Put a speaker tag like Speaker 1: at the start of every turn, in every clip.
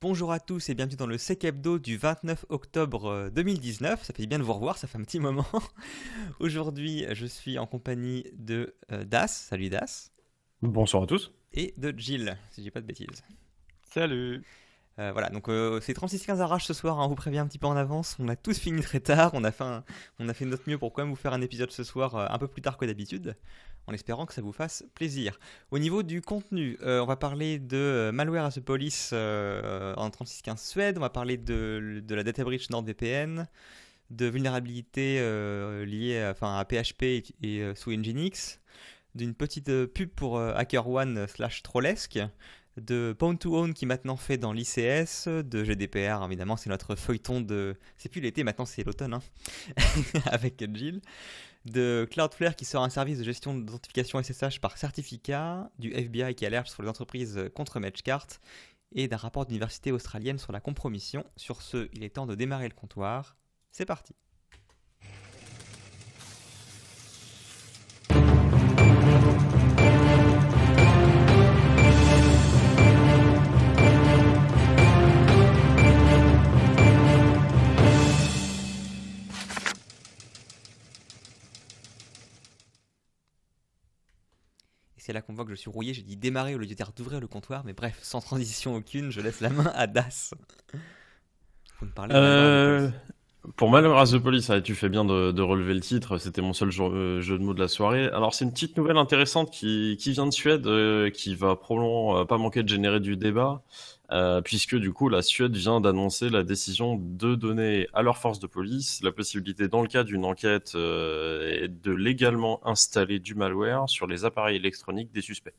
Speaker 1: Bonjour à tous et bienvenue dans le Sec Hebdo du 29 octobre 2019. Ça fait bien de vous revoir, ça fait un petit moment. Aujourd'hui, je suis en compagnie de euh, Das. Salut Das.
Speaker 2: Bonsoir à tous.
Speaker 1: Et de Jill, si j'ai pas de bêtises.
Speaker 3: Salut.
Speaker 1: Euh, voilà, donc euh, c'est 36-15 arrache ce soir, hein, on vous prévient un petit peu en avance. On a tous fini très tard, on a fait, on a fait notre mieux pour quand même vous faire un épisode ce soir euh, un peu plus tard que d'habitude, en espérant que ça vous fasse plaisir. Au niveau du contenu, on va parler de Malware as a Police en 36-15 Suède, on va parler de, la data breach NordVPN, de vulnérabilité liée à, enfin, à PHP et, sous Nginx, d'une petite pub pour HackerOne slash Trollesque, de Pound to Own qui maintenant fait dans l'ICS, de GDPR évidemment, c'est notre feuilleton de. C'est plus l'été, maintenant c'est l'automne, hein, avec Jill. De Cloudflare qui sort un service de gestion d'identification SSH par certificat, du FBI qui alerte sur les entreprises contre Matchcart, et d'un rapport d'université australienne sur la compromission. Sur ce, il est temps de démarrer le comptoir. C'est parti. C'est là qu'on voit que je suis rouillé. J'ai dit démarrer au lieu de dire d'ouvrir le comptoir, mais bref, sans transition aucune, je laisse la main à Das.
Speaker 2: Vous me parlez euh, Pour Malheur the Police, tu fais bien de, relever le titre, c'était mon seul euh, jeu, de mots de la soirée. Alors c'est une petite nouvelle intéressante qui, vient de Suède, euh, qui va probablement pas manquer de générer du débat. Euh, puisque du coup la Suède vient d'annoncer la décision de donner à leurs forces de police la possibilité, dans le cas d'une enquête, euh, de légalement installer du malware sur les appareils électroniques des suspects.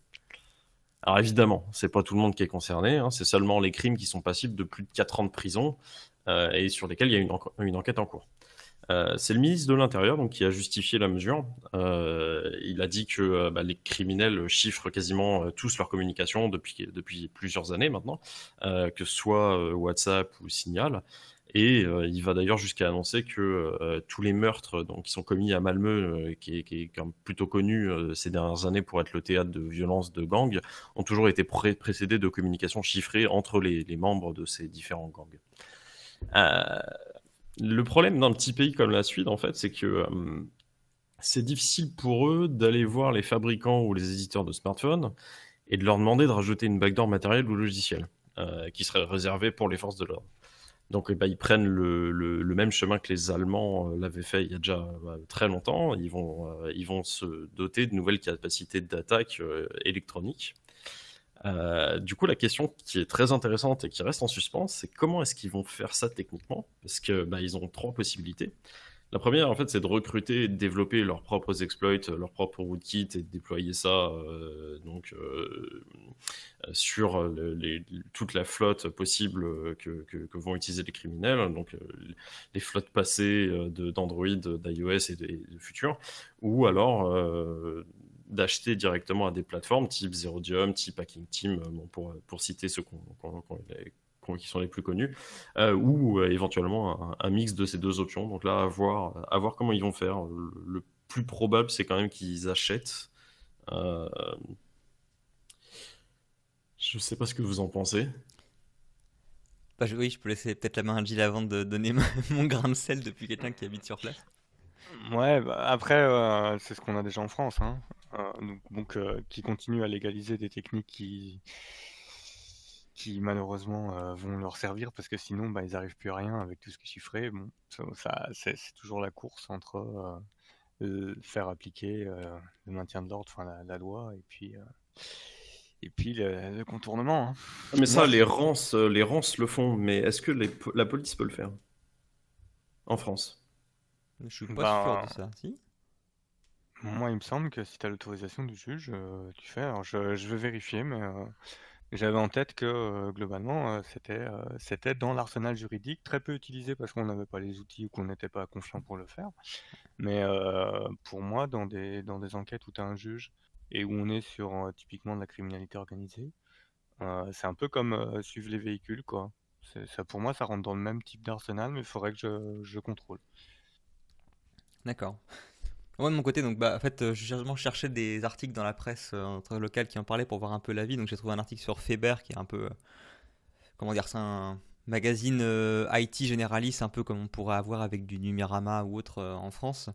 Speaker 2: Alors évidemment, c'est pas tout le monde qui est concerné, hein, c'est seulement les crimes qui sont passibles de plus de 4 ans de prison euh, et sur lesquels il y a une enquête en cours. Euh, c'est le ministre de l'Intérieur qui a justifié la mesure. Euh, il a dit que euh, bah, les criminels chiffrent quasiment tous leur communication depuis, plusieurs années maintenant, que ce soit WhatsApp ou Signal. Et il va d'ailleurs jusqu'à annoncer que tous les meurtres donc, qui sont commis à Malmö, qui, est, qui, est, plutôt connu ces dernières années pour être le théâtre de violences de gangs, ont toujours été précédés de communications chiffrées entre les, les membres de ces différents gangs. Le problème d'un petit pays comme la Suède, en fait, c'est que euh, c'est difficile pour eux d'aller voir les fabricants ou les éditeurs de smartphones et de leur demander de rajouter une backdoor matérielle ou logicielle euh, qui serait réservée pour les forces de l'ordre. Donc eh ben, ils prennent le, même chemin que les Allemands euh, l'avaient fait il y a déjà très longtemps. Ils vont se doter de nouvelles capacités d'attaque électronique. Euh, du coup, la question qui est très intéressante et qui reste en suspens, c'est comment est-ce qu'ils vont faire ça techniquement? Parce que bah, ils ont trois possibilités. La première, en fait, c'est de recruter et de développer leurs propres exploits, leurs propres rootkits et de déployer ça euh, donc euh, sur toute la flotte possible que, vont utiliser les criminels, donc les flottes passées d'Android, d'iOS et de, de futurs, ou alors d'acheter directement à des plateformes type Zerodium, type Hacking Team, euh, pour, pour citer ceux qui sont les plus connus, euh, ou euh, éventuellement un, mix de ces deux options. Donc là, à voir, à voir comment ils vont faire. Le, plus probable, c'est quand même qu'ils achètent. Je ne sais pas ce que vous en pensez.
Speaker 1: Bah, oui, je peux laisser peut-être la main à Gilles avant de donner mon grain de sel depuis quelqu'un qui habite sur place.
Speaker 3: Ouais, bah, après, c'est ce qu'on a déjà en France. Hein. Euh, donc, euh, qui continue à légaliser des techniques qui, qui malheureusement euh, vont leur servir parce que sinon bah, ils n'arrivent plus à rien avec tout ce qui est chiffré. Bon, ça, c'est, toujours la course entre faire appliquer le maintien de l'ordre, enfin la, loi, et puis et puis le, contournement. Hein.
Speaker 2: Ah, mais ça, les rances, les rances le font, mais est-ce que la police peut le faire en France?
Speaker 1: Je suis pas sûr ben, de ça. Si
Speaker 3: moi, il me semble que si tu as l'autorisation du juge, euh, tu fais. Alors, je, vais vérifier, mais euh, j'avais en tête que euh, globalement, c'était dans l'arsenal juridique, très peu utilisé parce qu'on n'avait pas les outils ou qu'on n'était pas confiant pour le faire. Mais pour moi, dans des, enquêtes où tu as un juge et où on est sur typiquement de la criminalité organisée, c'est un peu comme suivre les véhicules, quoi. Pour moi, ça rentre dans le même type d'arsenal, mais il faudrait que je contrôle.
Speaker 1: D'accord. Moi de mon côté, donc bah en fait, euh, je cherchais des articles dans la presse euh, locale qui en parlaient pour voir un peu la vie. Donc j'ai trouvé un article sur Faber qui est un peu euh, comment dire, c'est un magazine IT généraliste, un peu comme on pourrait avoir avec du Numirama ou autre en France.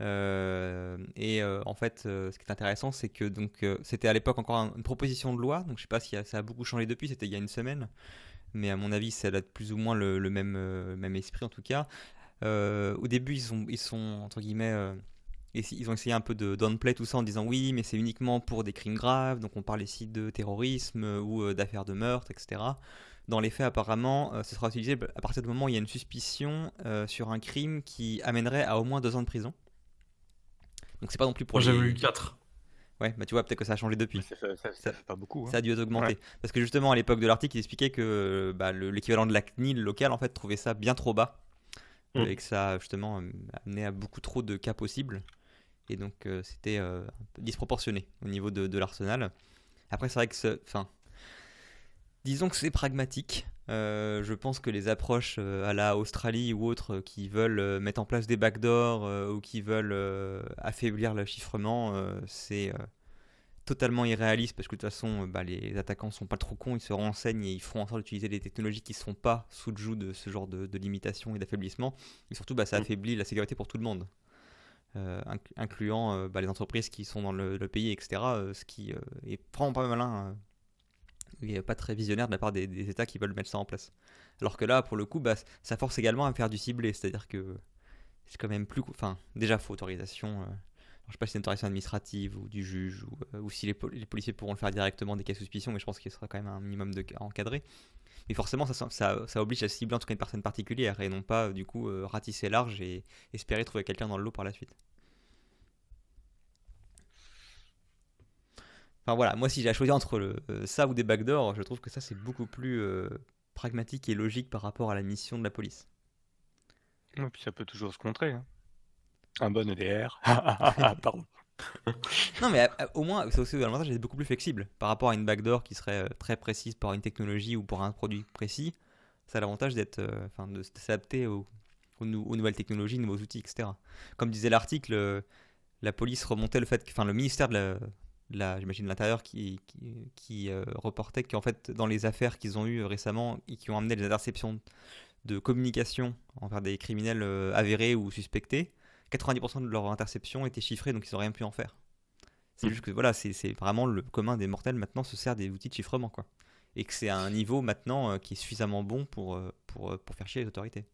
Speaker 1: et en fait, ce qui est intéressant, c'est que donc c'était à l'époque encore une proposition de loi, donc je sais pas si ça a beaucoup changé depuis, c'était il y a une semaine, mais à mon avis, ça a plus ou moins le, même, même esprit en tout cas. au début, ils sont, ils sont entre guillemets et ils ont essayé un peu de downplay tout ça en disant oui, mais c'est uniquement pour des crimes graves, donc on parle ici de terrorisme euh, ou euh, d'affaires de meurtre, etc. Dans les faits, apparemment, euh, ce sera utilisé à partir du moment où il y a une suspicion sur un crime qui amènerait à au moins deux ans de prison. Donc c'est pas non plus pour.
Speaker 2: Moi j'avais eu 4.
Speaker 1: Ouais, bah tu vois, peut-être que ça a changé depuis.
Speaker 3: Ça, ça, fait pas beaucoup.
Speaker 1: Hein. Ça a dû augmenter. Parce que justement, à l'époque de l'article, il expliquait que bah, l'équivalent de la CNIL locale, en fait, trouvait ça bien trop bas. Mm. Et que ça, justement, amenait à beaucoup trop de cas possibles. Et donc, euh, c'était euh, un peu disproportionné au niveau de, l'arsenal. Après, c'est vrai que, enfin, disons que c'est pragmatique. Euh, je pense que les approches à la Australie ou autres qui veulent mettre en place des backdoors ou qui veulent affaiblir le chiffrement, c'est totalement irréaliste parce que de toute façon, bah, les attaquants sont pas trop cons, ils se renseignent et ils feront en sorte d'utiliser des technologies qui ne sont pas sous le joug de ce genre de, limitation et d'affaiblissement. Et surtout, bah, ça mm. affaiblit la sécurité pour tout le monde. Euh, incluant euh, bah, les entreprises qui sont dans le, pays, etc. Euh, ce qui est vraiment pas malin et pas très visionnaire de la part des, États qui veulent mettre ça en place. Alors que là, pour le coup, bah, ça force également à faire du ciblé, c'est-à-dire que c'est quand même plus. Enfin, déjà, faut autorisation. je sais pas si c'est une autorisation administrative ou du juge ou, si les, policiers pourront le faire directement des cas de suspicion, mais je pense qu'il sera quand même un minimum de encadré. Mais forcément, ça, oblige à cibler en tout cas une personne particulière et non pas du coup euh, ratisser large et espérer trouver quelqu'un dans le lot par la suite. Enfin voilà, moi si j'ai à choisir entre le, euh, ça ou des backdoors, je trouve que ça c'est beaucoup plus euh, pragmatique et logique par rapport à la mission de la police.
Speaker 3: Et puis ça peut toujours se contrer. Hein. Un bon EDR. Pardon.
Speaker 1: non, mais euh, au moins, c'est aussi l'avantage d'être beaucoup plus flexible par rapport à une backdoor qui serait très précise par une technologie ou pour un produit précis. Ça a l'avantage d'être, euh, enfin, de s'adapter aux, aux, nouvelles technologies, nouveaux outils, etc. Comme disait l'article, la police remontait le fait, que, enfin, le ministère de la, j'imagine l'intérieur qui, qui, reportait qu'en fait, dans les affaires qu'ils ont eues récemment et qui ont amené des interceptions de communication envers des criminels avérés ou suspectés, 90% de leurs interceptions étaient chiffrées, donc ils n'ont rien pu en faire. C'est mm. juste que voilà, c'est vraiment le commun des mortels maintenant se sert des outils de chiffrement, quoi. Et que c'est à un niveau maintenant euh, qui est suffisamment bon pour, euh, pour, euh, pour faire chier les autorités.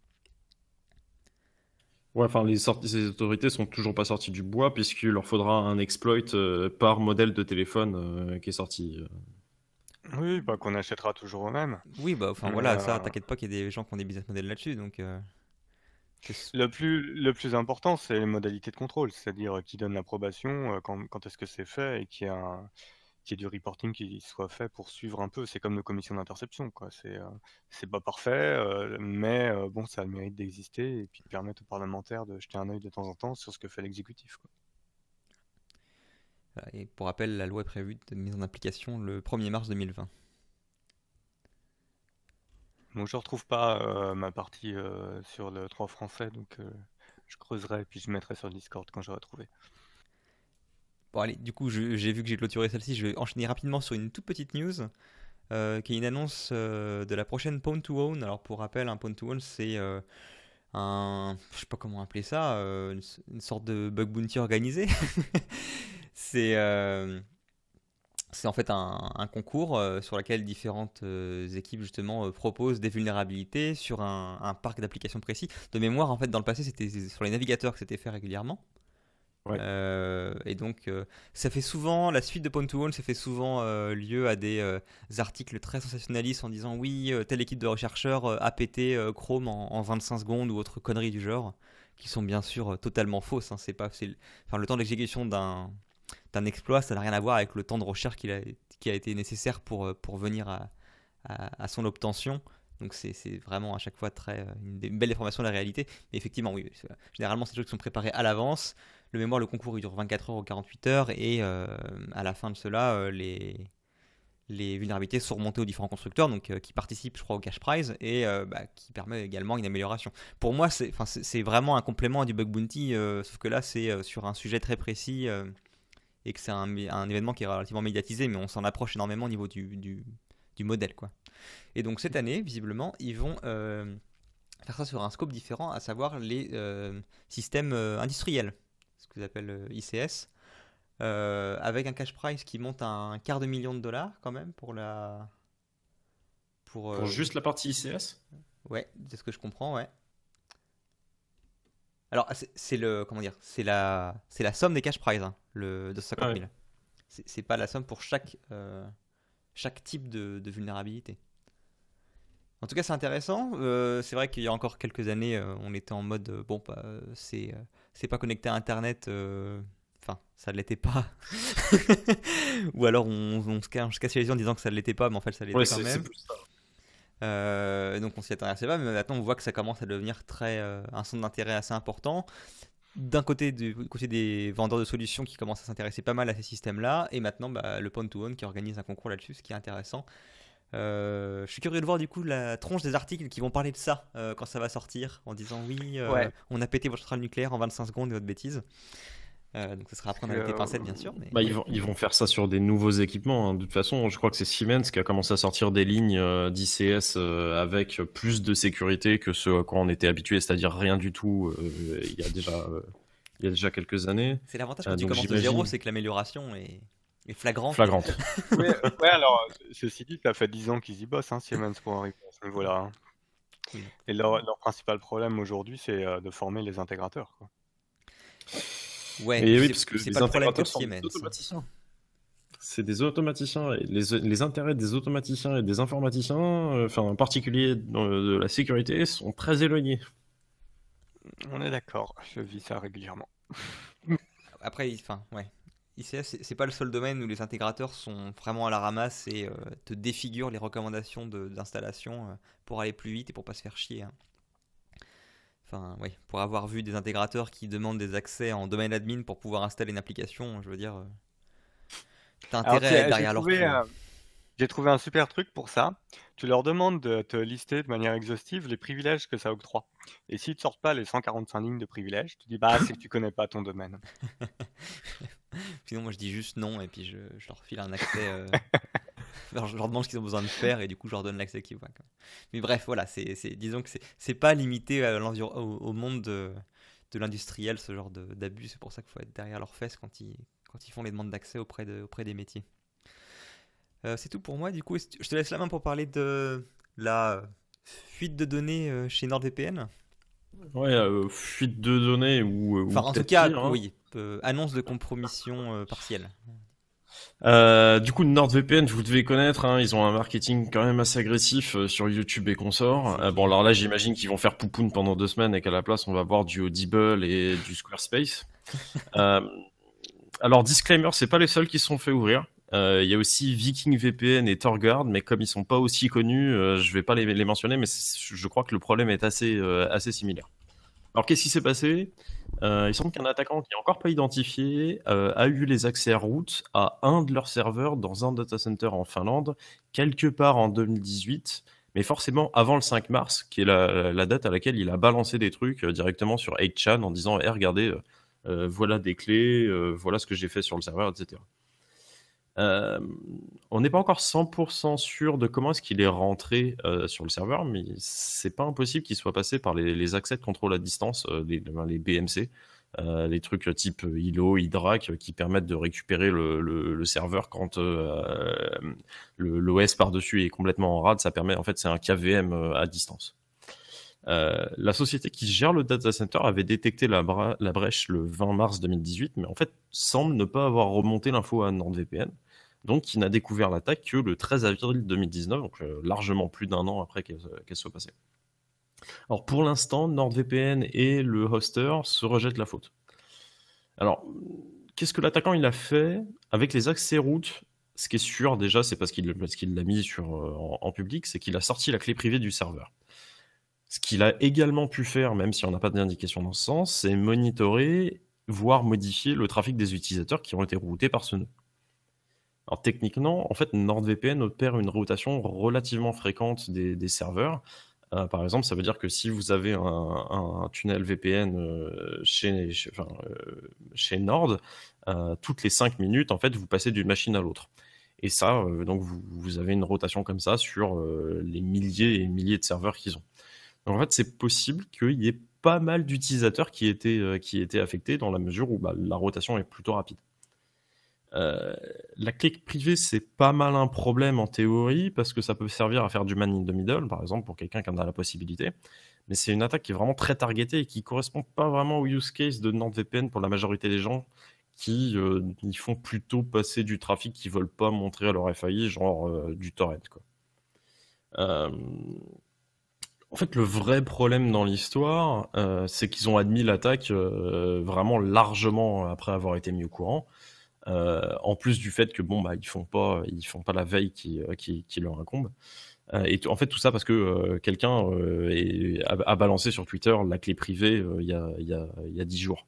Speaker 2: Ouais, enfin, les, ces autorités sont toujours pas sorties du bois, puisqu'il leur faudra un exploit par modèle de téléphone qui est sorti.
Speaker 3: Oui, bah, qu'on achètera toujours eux-mêmes.
Speaker 1: Oui, bah, enfin voilà, ça, t'inquiète pas qu'il y a des gens qui ont des business models là-dessus, donc.
Speaker 3: Le plus, le plus important, c'est les modalités de contrôle, c'est-à-dire qui donne l'approbation, euh, quand, quand est-ce que c'est fait et qu'il y, a y ait du reporting qui soit fait pour suivre un peu. C'est comme nos commissions d'interception, quoi. C'est euh, c'est pas parfait, euh, mais bon, ça a le mérite d'exister et puis de permettre aux parlementaires de jeter un œil de temps en temps sur ce que fait l'exécutif.
Speaker 1: Et pour rappel, la loi est prévue de mise en application le 1er mars 2020.
Speaker 3: Bon, je retrouve pas euh, ma partie euh, sur le 3 français, donc euh, je creuserai et puis je mettrai sur Discord quand j'aurai trouvé.
Speaker 1: Bon allez, du coup j'ai vu que j'ai clôturé celle-ci, je vais enchaîner rapidement sur une toute petite news. qui est une annonce de la prochaine Pawn to Own. Alors pour rappel, un Pawn to Own c'est un, je sais pas comment appeler ça, une, sorte de bug bounty organisé. c'est c'est en fait un, concours euh, sur lequel différentes euh, équipes justement euh, proposent des vulnérabilités sur un, parc d'applications précis. De mémoire, en fait, dans le passé, c'était sur les navigateurs que c'était fait régulièrement. Et donc, ça fait souvent, la suite de Point to One, ça fait souvent lieu à des articles très sensationnalistes en disant oui, telle équipe de chercheurs a pété Chrome en, 25 secondes ou autre conneries du genre, qui sont bien sûr totalement fausses. Hein. c'est pas, enfin, le temps d'exécution d'un exploit, ça n'a rien à voir avec le temps de recherche qui a, été nécessaire pour, euh, venir à, son obtention. Donc c'est vraiment à chaque fois très, euh, une, belle déformation de la réalité. Mais effectivement, oui, généralement, c'est des choses sont préparés à l'avance. Le mémoire, le concours, il dure 24 heures ou 48 heures. Et euh, à la fin de cela, les, les vulnérabilités sont remontées aux différents constructeurs, donc qui participent, je crois, au cash prize et bah, qui permet également une amélioration. Pour moi, c'est vraiment un complément du bug bounty, sauf que là, c'est sur un sujet très précis et que c'est un, événement qui est relativement médiatisé, mais on s'en approche énormément au niveau du, du, du modèle. Quoi. Et donc cette année, visiblement, ils vont faire ça sur un scope différent, à savoir les systèmes industriels, ce qu'ils appellent ICS. avec un cash price qui monte à un quart de million de dollars quand même pour la
Speaker 2: pour, juste la partie ICS
Speaker 1: Ouais, c'est ce que je comprends, ouais. Alors, c'est le comment dire, c'est la c'est la somme des cash prizes, hein, le de 50 000. C'est pas la somme pour chaque euh, chaque type de, vulnérabilité. En tout cas, c'est intéressant. Euh, c'est vrai qu'il y a encore quelques années, euh, on était en mode bon, bah, c'est c'est pas connecté à Internet. Enfin, ça ne l'était pas. Ou alors on, on, se casse les yeux en disant que ça ne l'était pas, mais en fait, ça l'était quand même. Euh, donc on s'y intéressait pas, mais maintenant on voit que ça commence à devenir très euh, un centre d'intérêt assez important. D'un côté, du côté des vendeurs de solutions qui commencent à s'intéresser pas mal à ces systèmes-là, et maintenant bah, le Point to Own qui organise un concours là-dessus, ce qui est intéressant. Euh, je suis curieux de voir du coup la tronche des articles qui vont parler de ça quand ça va sortir, en disant oui, on a pété votre centrale nucléaire en 25 secondes et votre bêtise. Euh, donc ça sera à prendre avec des pincettes, bien sûr.
Speaker 2: Bah, ils, vont, ils vont faire ça sur des nouveaux équipements. Hein. De toute façon, je crois que c'est Siemens qui a commencé à sortir des lignes euh, d'ICS euh, avec plus de sécurité que ce à quoi on était habitué, c'est-à-dire rien du tout il y a déjà, il y a déjà quelques années.
Speaker 1: C'est l'avantage quand tu commences de zéro, c'est que l'amélioration est, est flagrante.
Speaker 2: Flagrante.
Speaker 3: ouais, alors, ceci dit, ça fait 10 ans qu'ils y bossent, hein, Siemens, pour arriver à ce niveau-là. Hein. Et leur, leur, principal problème aujourd'hui, c'est de former les intégrateurs. Quoi.
Speaker 1: Ouais, oui, parce que c'est pas le problème que Siemens.
Speaker 2: C'est des automaticiens. Et les, les, intérêts des automaticiens et des informaticiens, euh, enfin en particulier de la sécurité, sont très éloignés.
Speaker 3: On est d'accord, je vis ça régulièrement.
Speaker 1: Après, enfin, ouais. ICS, c'est pas le seul domaine où les intégrateurs sont vraiment à la ramasse et euh, te défigurent les recommandations d'installation euh, pour aller plus vite et pour pas se faire chier. Hein. Enfin, oui, pour avoir vu des intégrateurs qui demandent des accès en domaine admin pour pouvoir installer une application, je veux dire, euh, t'as intérêt derrière leur
Speaker 3: euh, J'ai trouvé un super truc pour ça. Tu leur demandes de te lister de manière exhaustive les privilèges que ça octroie. Et s'ils ne sortent pas les 145 lignes de privilèges, tu dis bah c'est que tu connais pas ton domaine.
Speaker 1: Sinon moi je dis juste non et puis je, leur file un accès. Euh, je leur demande ce qu'ils ont besoin de faire et du coup je leur donne l'accès qu'ils voient. Mais bref, voilà, c'est, disons que c'est, pas limité au, monde de, l'industriel ce genre d'abus. C'est pour ça qu'il faut être derrière leurs fesses quand ils, quand ils font les demandes d'accès auprès, auprès des métiers. Euh, c'est tout pour moi. Du coup, je te laisse la main pour parler de la fuite de données euh, chez NordVPN?
Speaker 2: Ouais, euh, fuite de données ou.
Speaker 1: Enfin, en tout cas, hein. oui, annonce de compromission partielle.
Speaker 2: Euh, du coup, NordVPN, vous devez connaître, hein, ils ont un marketing quand même assez agressif euh, sur YouTube et consorts. Euh, bon, alors là, j'imagine qu'ils vont faire poupoune pendant deux semaines et qu'à la place, on va voir du Audible et du Squarespace. alors, disclaimer, c'est pas les seuls qui se sont fait ouvrir. Il y a aussi Viking VPN et Torguard, mais comme ils sont pas aussi connus, je vais pas les, mentionner, mais je crois que le problème est assez, assez similaire. Alors, qu'est-ce qui s'est passé? Euh, Il semble qu'un attaquant qui n'est encore pas identifié euh, a eu les accès à route à un de leurs serveurs dans un data center en Finlande, quelque part en 2018, mais forcément avant le 5 mars, qui est la, date à laquelle il a balancé des trucs euh, directement sur 8chan en disant hey, regardez, voilà des clés, voilà ce que j'ai fait sur le serveur, etc. On n'est pas encore 100% sûr de comment est-ce qu'il est rentré sur le serveur, mais c'est pas impossible qu'il soit passé par les, accès de contrôle à distance, euh, les, BMC, les trucs type ILO, IDRAC, qui permettent de récupérer le, serveur quand l'OS par-dessus est complètement en rade. Ça permet, en fait, c'est un KVM à distance. la société qui gère le data center avait détecté la, la, brèche le 20 mars 2018, mais en fait semble ne pas avoir remonté l'info à NordVPN donc il n'a découvert l'attaque que le 13 avril 2019, donc euh, largement plus d'un an après qu'elle soit passée. Alors pour l'instant, NordVPN et le hoster se rejettent la faute. Alors, qu'est-ce que l'attaquant il a fait avec les accès routes? Ce qui est sûr déjà, c'est parce qu'il l'a mis sur, euh, en, public, c'est qu'il a sorti la clé privée du serveur. Ce qu'il a également pu faire, même si on n'a pas d'indication dans ce sens, c'est monitorer, voire modifier le trafic des utilisateurs qui ont été routés par ce nœud. Alors techniquement, en fait, NordVPN opère une rotation relativement fréquente des, serveurs. Euh, par exemple, ça veut dire que si vous avez un, tunnel VPN euh, chez, euh, chez, Nord, toutes les 5 minutes, en fait, vous passez d'une machine à l'autre. Et ça, donc vous, avez une rotation comme ça sur les milliers et milliers de serveurs qu'ils ont. Donc en fait, c'est possible qu'il y ait pas mal d'utilisateurs qui étaient, qui affectés dans la mesure où bah, la rotation est plutôt rapide. Euh, la clé privée, c'est pas mal un problème en théorie parce que ça peut servir à faire du man in the middle, par exemple, pour quelqu'un qui en a la possibilité. Mais c'est une attaque qui est vraiment très targetée et qui correspond pas vraiment au use case de NordVPN pour la majorité des gens qui euh, ils font plutôt passer du trafic qui veulent pas montrer à leur FAI, genre euh, du torrent. Quoi. En fait, le vrai problème dans l'histoire, c'est qu'ils ont admis l'attaque vraiment largement après avoir été mis au courant. Euh, en plus du fait que bon bah ils font pas ils font pas la veille qui, euh, qui, leur incombe. Euh, et en fait tout ça parce que quelqu'un a, balancé sur Twitter la clé privée il y a il y a il y a 10 jours.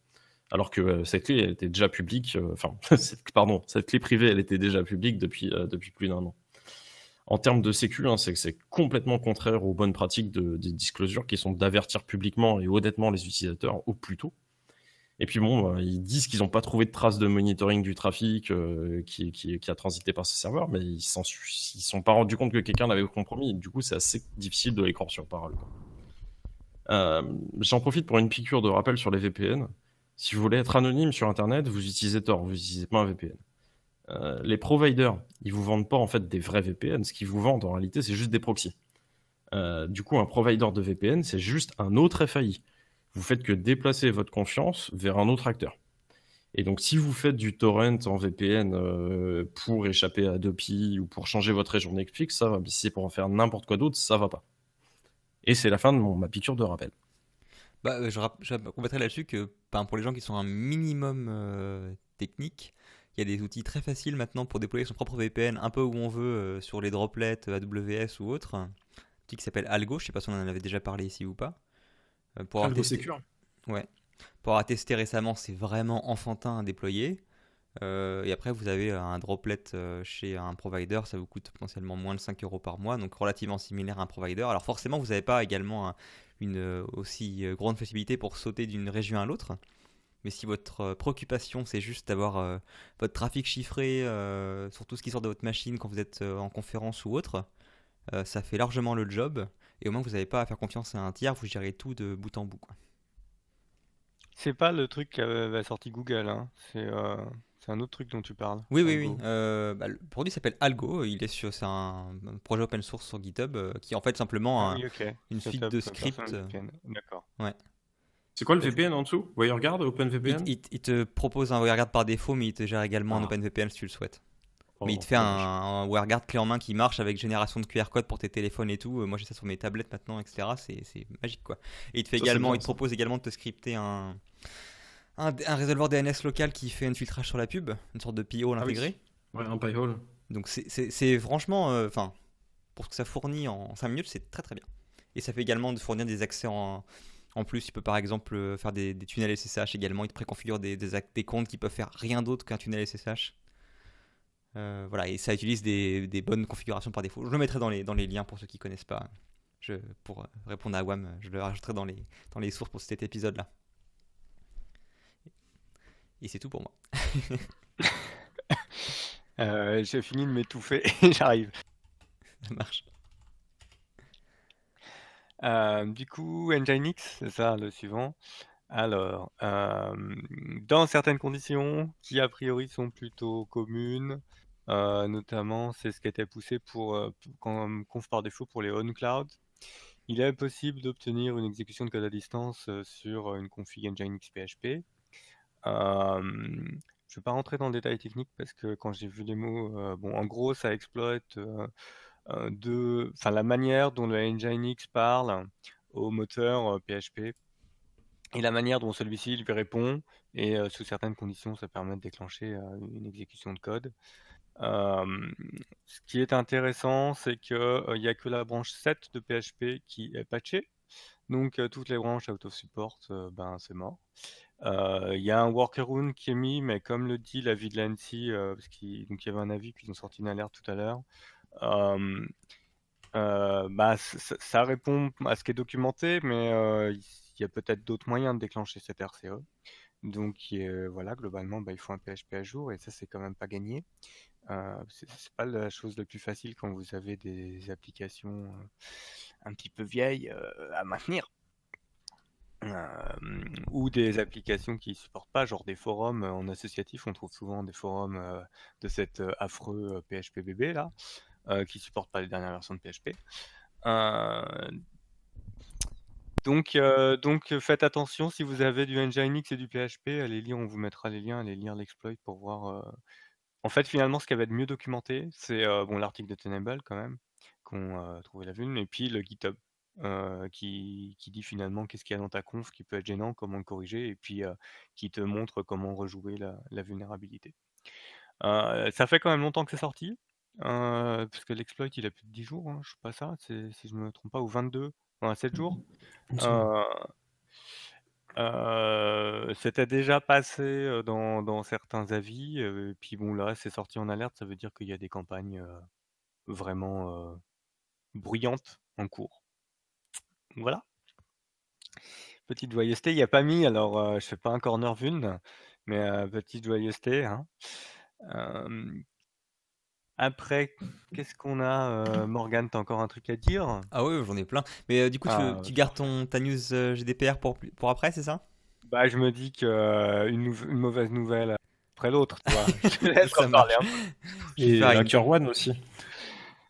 Speaker 2: Alors que cette clé était déjà publique, enfin pardon cette clé privée elle était déjà publique depuis depuis plus d'un an en termes de sécu, hein, c'est complètement contraire aux bonnes pratiques de, des disclosures qui sont d'avertir publiquement et honnêtement les utilisateurs au plus tôt. Et puis bon, bah, ils disent qu'ils n'ont pas trouvé de traces de monitoring du trafic euh, qui, a transité par ce serveur, mais ils ne sont pas rendus compte que quelqu'un l'avait compromis. Du coup, c'est assez difficile de les croire sur parole. Euh, j'en profite pour une piqûre de rappel sur les VPN. Si vous voulez être anonyme sur Internet, vous utilisez Tor, vous n'utilisez pas un VPN. Euh, les providers, ils vous vendent pas en fait des vrais VPN. Ce qu'ils vous vendent en réalité, c'est juste des proxys. du coup, un provider de VPN, c'est juste un autre FAI vous faites que déplacer votre confiance vers un autre acteur. Et donc, si vous faites du torrent en VPN euh, pour échapper à Adopi ou pour changer votre région Netflix, ça va. Mais si c'est pour en faire n'importe quoi d'autre, ça va pas. Et c'est la fin de mon, ma piqûre de rappel.
Speaker 1: Bah, euh, je, compléterai là-dessus que pour les gens qui sont un minimum euh, technique, il y a des outils très faciles maintenant pour déployer son propre VPN un peu où on veut sur les droplets AWS ou autre. Un outil qui s'appelle Algo, je sais pas si on en avait déjà parlé ici ou pas.
Speaker 4: Euh, pour avoir testé...
Speaker 1: Ouais. Pour avoir testé récemment, c'est vraiment enfantin à déployer. Euh, et après, vous avez un droplet euh, chez un provider, ça vous coûte potentiellement moins de 5 euros par mois, donc relativement similaire à un provider. Alors forcément, vous n'avez pas également une aussi grande possibilité pour sauter d'une région à l'autre. Mais si votre préoccupation, c'est juste d'avoir votre trafic chiffré sur tout ce qui sort de votre machine quand vous êtes en conférence ou autre, ça fait largement le job. Et au moins, vous n'avez pas à faire confiance à un tiers, vous gérez tout de bout en bout.
Speaker 3: C'est pas le truc qu'avait sorti Google, hein. euh, c'est un autre truc dont tu parles.
Speaker 1: Oui, oui, oui. Euh, bah, le produit s'appelle Algo. Il est sur, c'est un, projet open source sur GitHub euh, qui est en fait simplement ah une suite de scripts.
Speaker 3: D'accord.
Speaker 1: Ouais.
Speaker 4: C'est quoi le VPN en dessous? WireGuard, OpenVPN
Speaker 1: il, il, te propose un WireGuard par défaut, mais il te gère également un ah. OpenVPN si tu le souhaites. Mais il te fait un, un WireGuard clé en main qui marche avec génération de QR code pour tes téléphones et tout. Euh, moi j'ai ça sur mes tablettes maintenant, etc. C'est magique quoi. Et il te fait également, il te propose également de te scripter un, un, résolveur DNS local qui fait un filtrage sur la pub, une sorte de PO
Speaker 4: ah
Speaker 1: intégré.
Speaker 4: Ouais, un PyHole.
Speaker 1: Donc c'est franchement, euh, enfin, pour ce que ça fournit en 5 minutes, c'est très très bien. Et ça fait également de fournir des accès en, en plus, il peut par exemple euh, faire des, tunnels SSH également. Il te préconfigure des, des, des comptes qui peuvent faire rien d'autre qu'un tunnel SSH. Euh, voilà, et ça utilise des, bonnes configurations par défaut. Je le mettrai dans les, dans les liens pour ceux qui ne connaissent pas. Je, pour répondre à WAM, je le rajouterai dans les, dans les sources pour cet épisode-là. Et c'est tout pour moi.
Speaker 3: Euh, j'ai fini de m'étouffer j'arrive.
Speaker 1: Ça marche.
Speaker 3: Euh, du coup, Nginx, c'est ça le suivant. Alors, dans certaines conditions qui a priori sont plutôt communes, euh, notamment, c'est ce qui était poussé pour, euh, comme conf par défaut pour les on-cloud. Il est possible d'obtenir une exécution de code à distance euh, sur une config Nginx PHP. je ne vais pas rentrer dans le détail technique parce que quand j'ai vu les mots, bon, en gros, ça exploite de, la manière dont le Nginx parle au moteur PHP et la manière dont celui-ci lui répond. Et sous certaines conditions, ça permet de déclencher une exécution de code ce qui est intéressant, c'est qu'il n'y a que la branche 7 de PHP qui est patchée. Donc toutes les branches out of support, ben, c'est mort. Il y a un workaround qui est mis, mais comme le dit l'avis de l'ANSI, parce qu'il y avait un avis qu'ils ont sorti une alerte tout à l'heure, bah, ça répond à ce qui est documenté, mais il y a peut-être d'autres moyens de déclencher cette RCE. Donc voilà, globalement, bah, il faut un PHP à jour et ça, c'est quand même pas gagné. C'est pas la chose la plus facile quand vous avez des applications un petit peu vieilles à maintenir. ou des applications qui supportent pas, genre des forums en associatif, on trouve souvent des forums de cet affreux PHPBB là, qui supportent pas les dernières versions de PHP. Donc, donc faites attention si vous avez du Nginx et du PHP, allez lire, on vous mettra les liens, allez lire l'exploit pour voir. En fait, finalement, ce qui avait de mieux documenté, c'est bon l'article de Tenable quand même, qu'on a trouvé la vulne, et puis le GitHub. qui, qui dit finalement qu'est-ce qu'il y a dans ta conf qui peut être gênant, comment le corriger, et puis qui te montre comment rejouer la, la vulnérabilité. ça fait quand même longtemps que c'est sorti, parce que l'exploit il a plus de 10 jours, hein, je sais pas ça, si je me trompe pas, ou 22, 7 jours. C'était déjà passé dans, certains avis, et puis bon là c'est sorti en alerte, ça veut dire qu'il y a des campagnes vraiment bruyantes en cours. Voilà. Petite joyeuseté, il n'y a pas mis, alors je fais pas un corner vuln, mais petite joyeuseté. Hein. Après, qu'est-ce qu'on a euh, Morgane, t'as encore un truc à dire?
Speaker 1: Ah oui, j'en ai plein. Mais euh, du coup, tu, ah, gardes ton, ta news euh, GDPR pour, pour après, c'est ça?
Speaker 3: Bah, je me dis qu'une une mauvaise nouvelle après l'autre, tu vois. je te laisse en parler un
Speaker 2: Et Hacker One aussi.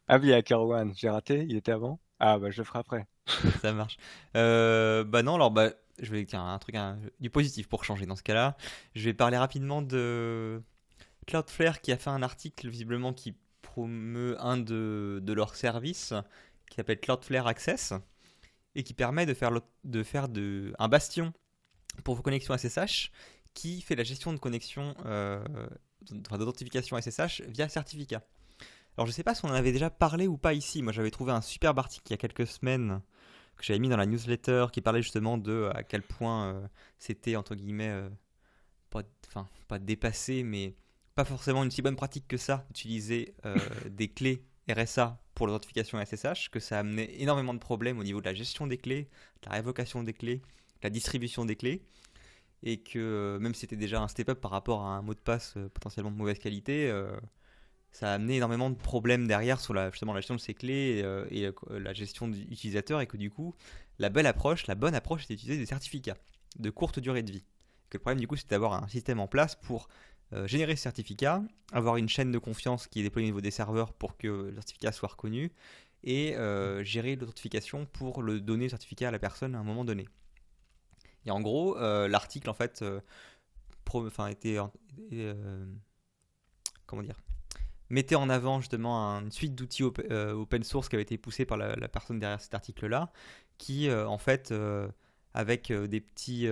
Speaker 3: Ah oui, Hacker One, j'ai raté, il était avant? Ah bah, je le ferai après.
Speaker 1: ça marche. bah non, alors bah, je vais dire un truc du positif pour changer dans ce cas-là. Je vais parler rapidement de Cloudflare qui a fait un article visiblement qui promeut un de, de leurs services qui s'appelle Cloudflare Access et qui permet de faire, de faire de, un bastion pour vos connexions SSH qui fait la gestion de connexion, euh, d'authentification SSH via certificat. Alors je ne sais pas si on en avait déjà parlé ou pas ici. Moi j'avais trouvé un superbe article il y a quelques semaines que j'avais mis dans la newsletter qui parlait justement de à quel point euh, c'était entre guillemets euh, pas, pas dépassé mais pas forcément une si bonne pratique que ça d'utiliser euh, des clés RSA pour l'authentification SSH, que ça a amené énormément de problèmes au niveau de la gestion des clés, de la révocation des clés, la distribution des clés, et que euh, même si c'était déjà un step-up par rapport à un mot de passe euh, potentiellement de mauvaise qualité, ça a amené énormément de problèmes derrière sur la, justement la gestion de ces clés et, la gestion d'utilisateurs, et que du coup, la belle approche, la bonne approche, c'est d'utiliser des certificats de courte durée de vie. Que le problème du coup, c'est d'avoir un système en place pour euh, générer ce certificat, avoir une chaîne de confiance qui est déployée au niveau des serveurs pour que le certificat soit reconnu, et euh, gérer l'authentification pour le donner le certificat à la personne à un moment donné. Et en gros, euh, l'article en fait comment dire, mettait en avant justement une suite d'outils open source qui avait été poussé par la, la personne derrière cet article-là, qui en fait, avec des petits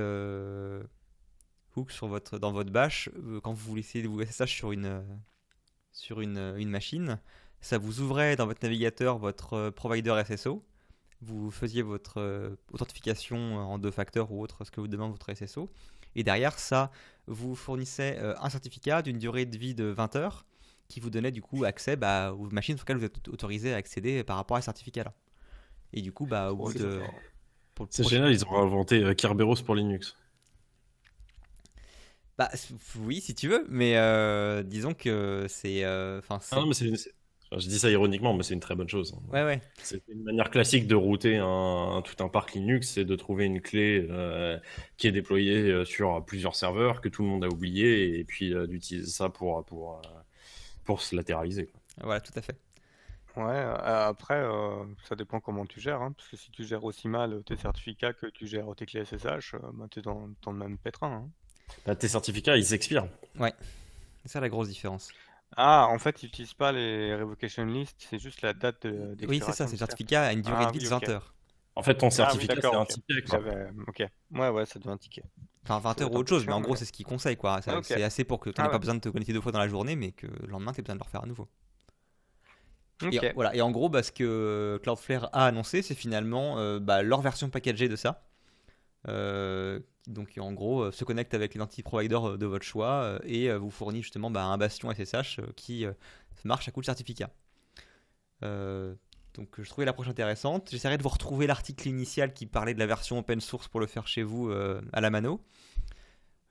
Speaker 1: sur votre, dans votre bâche, euh, quand vous laissez vous SSH sur une, euh, sur une, euh, une, machine, ça vous ouvrait dans votre navigateur votre provider SSO. Vous faisiez votre authentification en deux facteurs ou autre, ce que vous demande votre SSO. Et derrière, ça vous fournissait un certificat d'une durée de vie de 20 heures qui vous donnait du coup accès bah, aux machines sur lesquelles vous êtes autorisé à accéder par rapport à ce certificat-là. Et du coup, bah, au bout de.
Speaker 2: C'est génial, ils ont inventé Kerberos pour Linux.
Speaker 1: Bah oui, si tu veux, mais euh, disons que c'est. Euh, enfin,
Speaker 2: ah non, mais c'est. je dis ça ironiquement, mais c'est une très bonne chose.
Speaker 1: Ouais, ouais.
Speaker 2: C'est une manière classique de router un, tout un parc Linux, c'est de trouver une clé euh, qui est déployée sur plusieurs serveurs que tout le monde a oublié, et puis d'utiliser ça pour, pour, pour se latéraliser. Quoi.
Speaker 1: Voilà, tout à fait.
Speaker 3: Ouais, après, ça dépend comment tu gères, hein, parce que si tu gères aussi mal tes certificats que tu gères tes clés SSH, bah, tu es dans, dans, le même pétrin. Hein.
Speaker 2: Bah, tes certificats, ils expirent.
Speaker 1: Ouais, c'est ça la grosse différence.
Speaker 3: Ah, en fait, ils n'utilisent pas les revocation lists, c'est juste la date
Speaker 1: d'expiration. Oui, c'est ça, c'est le certificat à une durée ah de vie de 20 heures.
Speaker 2: En fait, ton ah certificat, c'est un ticket.
Speaker 3: Ok, ouais, ouais, ça devient un ticket.
Speaker 1: Enfin, 20 heures ou autre chose, mais en gros, c'est ce qu'ils conseillent. quoi. C'est assez pour que tu n'aies pas besoin de te connecter deux fois dans la journée, mais que le lendemain, tu aies besoin de le refaire à nouveau. Et, voilà. et en gros, bah, ce que Cloudflare a annoncé, c'est finalement euh, bah, leur version packagée de ça. Euh, donc en gros, euh, se connecte avec l'identity provider euh, de votre choix et vous fournit justement bah, un bastion SSH qui marche à coup de certificat. donc je trouvais l'approche intéressante. J'essaierai de vous retrouver l'article initial qui parlait de la version open source pour le faire chez vous à la mano.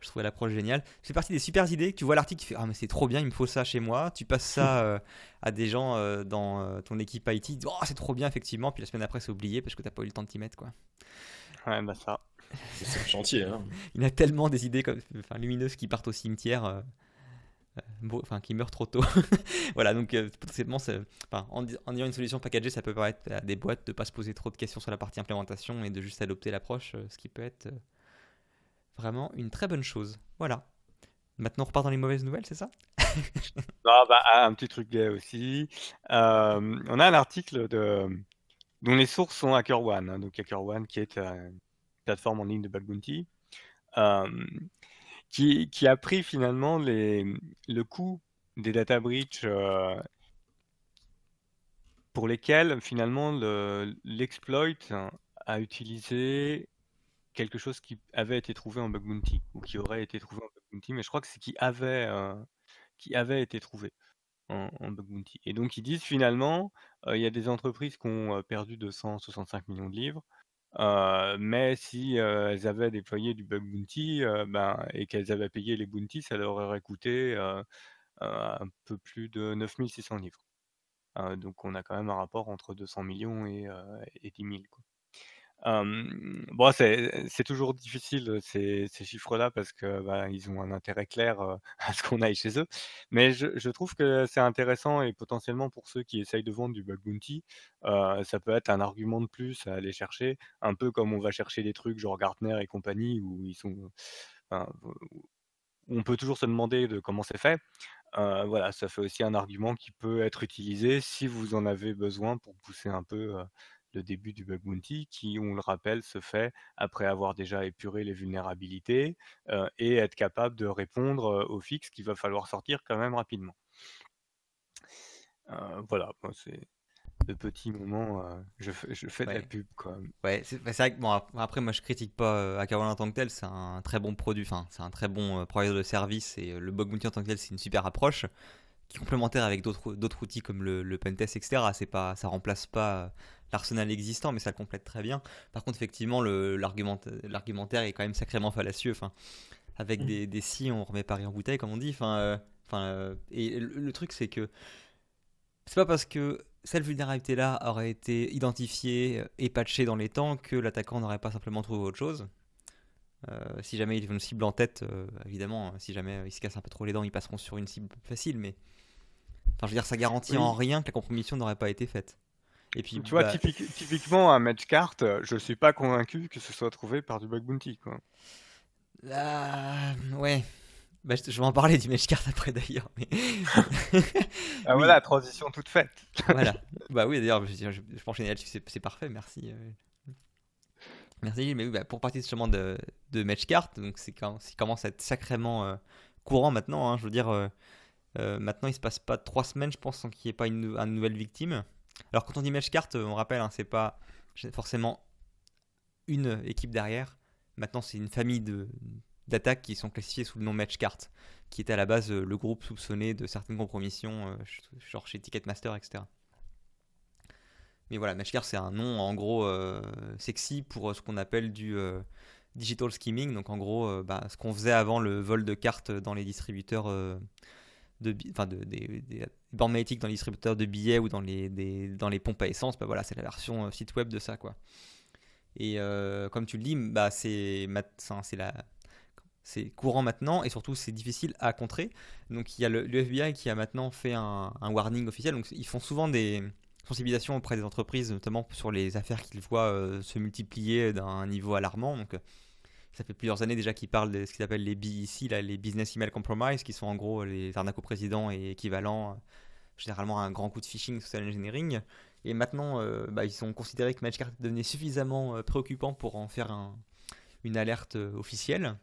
Speaker 1: Je trouvais l'approche géniale. C'est partie des super idées. Tu vois l'article, tu fais Ah, mais c'est trop bien, il me faut ça chez moi. Tu passes ça euh, à des gens euh, dans ton équipe IT. Ils disent Oh, c'est trop bien, effectivement. Puis la semaine après, c'est oublié parce que t'as pas eu le temps de t'y mettre. Quoi.
Speaker 3: Ouais, bah ça.
Speaker 2: C'est un chantier. Hein.
Speaker 1: Il y a tellement des idées comme, enfin, lumineuses qui partent au cimetière. enfin, qui meurent trop tôt. voilà, donc potentiellement, enfin, en, en, ayant une solution packagée, ça peut permettre à des boîtes de ne pas se poser trop de questions sur la partie implémentation et de juste adopter l'approche, ce qui peut être Vraiment une très bonne chose. Voilà. Maintenant, on repart dans les mauvaises nouvelles, c'est ça?
Speaker 3: Bah, Un petit truc gay aussi. Euh, on a un article de, dont les sources sont HackerOne. Hein, donc HackerOne, qui est plateforme en ligne de bug bounty, euh, qui, a pris finalement le coût des data breach euh, pour lesquels finalement l'exploit a utilisé quelque chose qui avait été trouvé en bug bounty ou qui aurait été trouvé en bug bounty, mais je crois que c'est qui avait, euh, qui avait été trouvé en, bug bounty. Et donc ils disent finalement, il y a des entreprises qui ont perdu 265 millions de livres, mais si elles avaient déployé du bug bounty ben, et qu'elles avaient payé les bounties, ça leur aurait coûté un peu plus de 9600 livres. donc on a quand même un rapport entre 200 millions et, et 10 000. Quoi bon, c'est toujours difficile ces, chiffres-là parce que bah, ils ont un intérêt clair à ce qu'on aille chez eux. Mais je, trouve que c'est intéressant et potentiellement pour ceux qui essayent de vendre du bug bounty, ça peut être un argument de plus à aller chercher, un peu comme on va chercher des trucs genre Gartner et compagnie où ils sont, on peut toujours se demander de comment c'est fait. voilà, ça fait aussi un argument qui peut être utilisé si vous en avez besoin pour pousser un peu le début du bug bounty, qui, on le rappelle, se fait après avoir déjà épuré les vulnérabilités euh, et être capable de répondre euh, aux fixes qu'il va falloir sortir quand même rapidement. Euh, voilà, c'est le petit moment, je, je, fais de la pub quoi.
Speaker 1: Ouais, c'est vrai que bon, après moi je critique pas euh, en tant que tel, c'est un très bon produit, enfin c'est un très bon provider de service et le bug bounty en tant que tel c'est une super approche qui est complémentaire avec d'autres outils comme le, le pentest, etc. C'est pas, ça remplace pas l'arsenal existant, mais ça complète très bien. Par contre, effectivement, l'argumentaire est quand même sacrément fallacieux. Enfin, avec mm. des, des si, on remet Paris en bouteille, comme on dit. Enfin, euh, enfin, euh, et le, truc, c'est que c'est pas parce que cette vulnérabilité-là aurait été identifiée et patchée dans les temps que l'attaquant n'aurait pas simplement trouvé autre chose. Euh, si jamais ils ont une cible en tête, évidemment, si jamais ils se cassent un peu trop les dents, ils passeront sur une cible facile, mais enfin, je veux dire, ça garantit en rien que la compromission n'aurait pas été faite.
Speaker 3: Et puis, tu vois, bah, typiquement, un match card, je suis pas convaincu que ce soit trouvé par du bug bounty. Quoi.
Speaker 1: Ah, ouais. Bah, je, vais en parler du match card après d'ailleurs. Mais...
Speaker 3: ah, voilà, transition toute faite.
Speaker 1: voilà. Bah oui, d'ailleurs, je, je, peux enchaîner là-dessus, c'est parfait, merci. Euh. Merci, mais oui, bah, pour partir justement de, de match card, donc c'est commence à être sacrément euh, courant maintenant. Hein, je veux dire, euh, maintenant il se passe pas trois semaines, je pense, sans qu'il n'y ait pas une, une nouvelle victime. Alors quand on dit match carte, on rappelle, hein, c'est pas forcément une équipe derrière. Maintenant, c'est une famille d'attaques qui sont classifiées sous le nom carte, qui était à la base euh, le groupe soupçonné de certaines compromissions, euh, genre chez Ticketmaster, etc. Mais voilà, Matchcart, c'est un nom en gros euh, sexy pour ce qu'on appelle du digital skimming. Donc en gros, bah, ce qu'on faisait avant le vol de cartes dans les distributeurs de, enfin de, des, bornes dans les distributeurs de billets ou dans les, pompes à essence, bah voilà, c'est la version euh, site web de ça. quoi. Et euh, comme tu le dis, bah c'est courant maintenant et surtout c'est difficile à contrer. Donc il y a le, FBI qui a maintenant fait un, warning officiel. Donc ils font souvent des sensibilisations auprès des entreprises, notamment sur les affaires qu'ils voient euh, se multiplier d'un niveau alarmant. Ça fait plusieurs années déjà qu'ils parlent de ce qu'ils appellent les BEC, là, les Business Email Compromise, qui sont en gros les arnaques au président et équivalents généralement à un grand coup de phishing social engineering. Et maintenant, euh, bah, ils ont considéré que Matchcard devenait suffisamment euh, préoccupant pour en faire une alerte euh, officielle.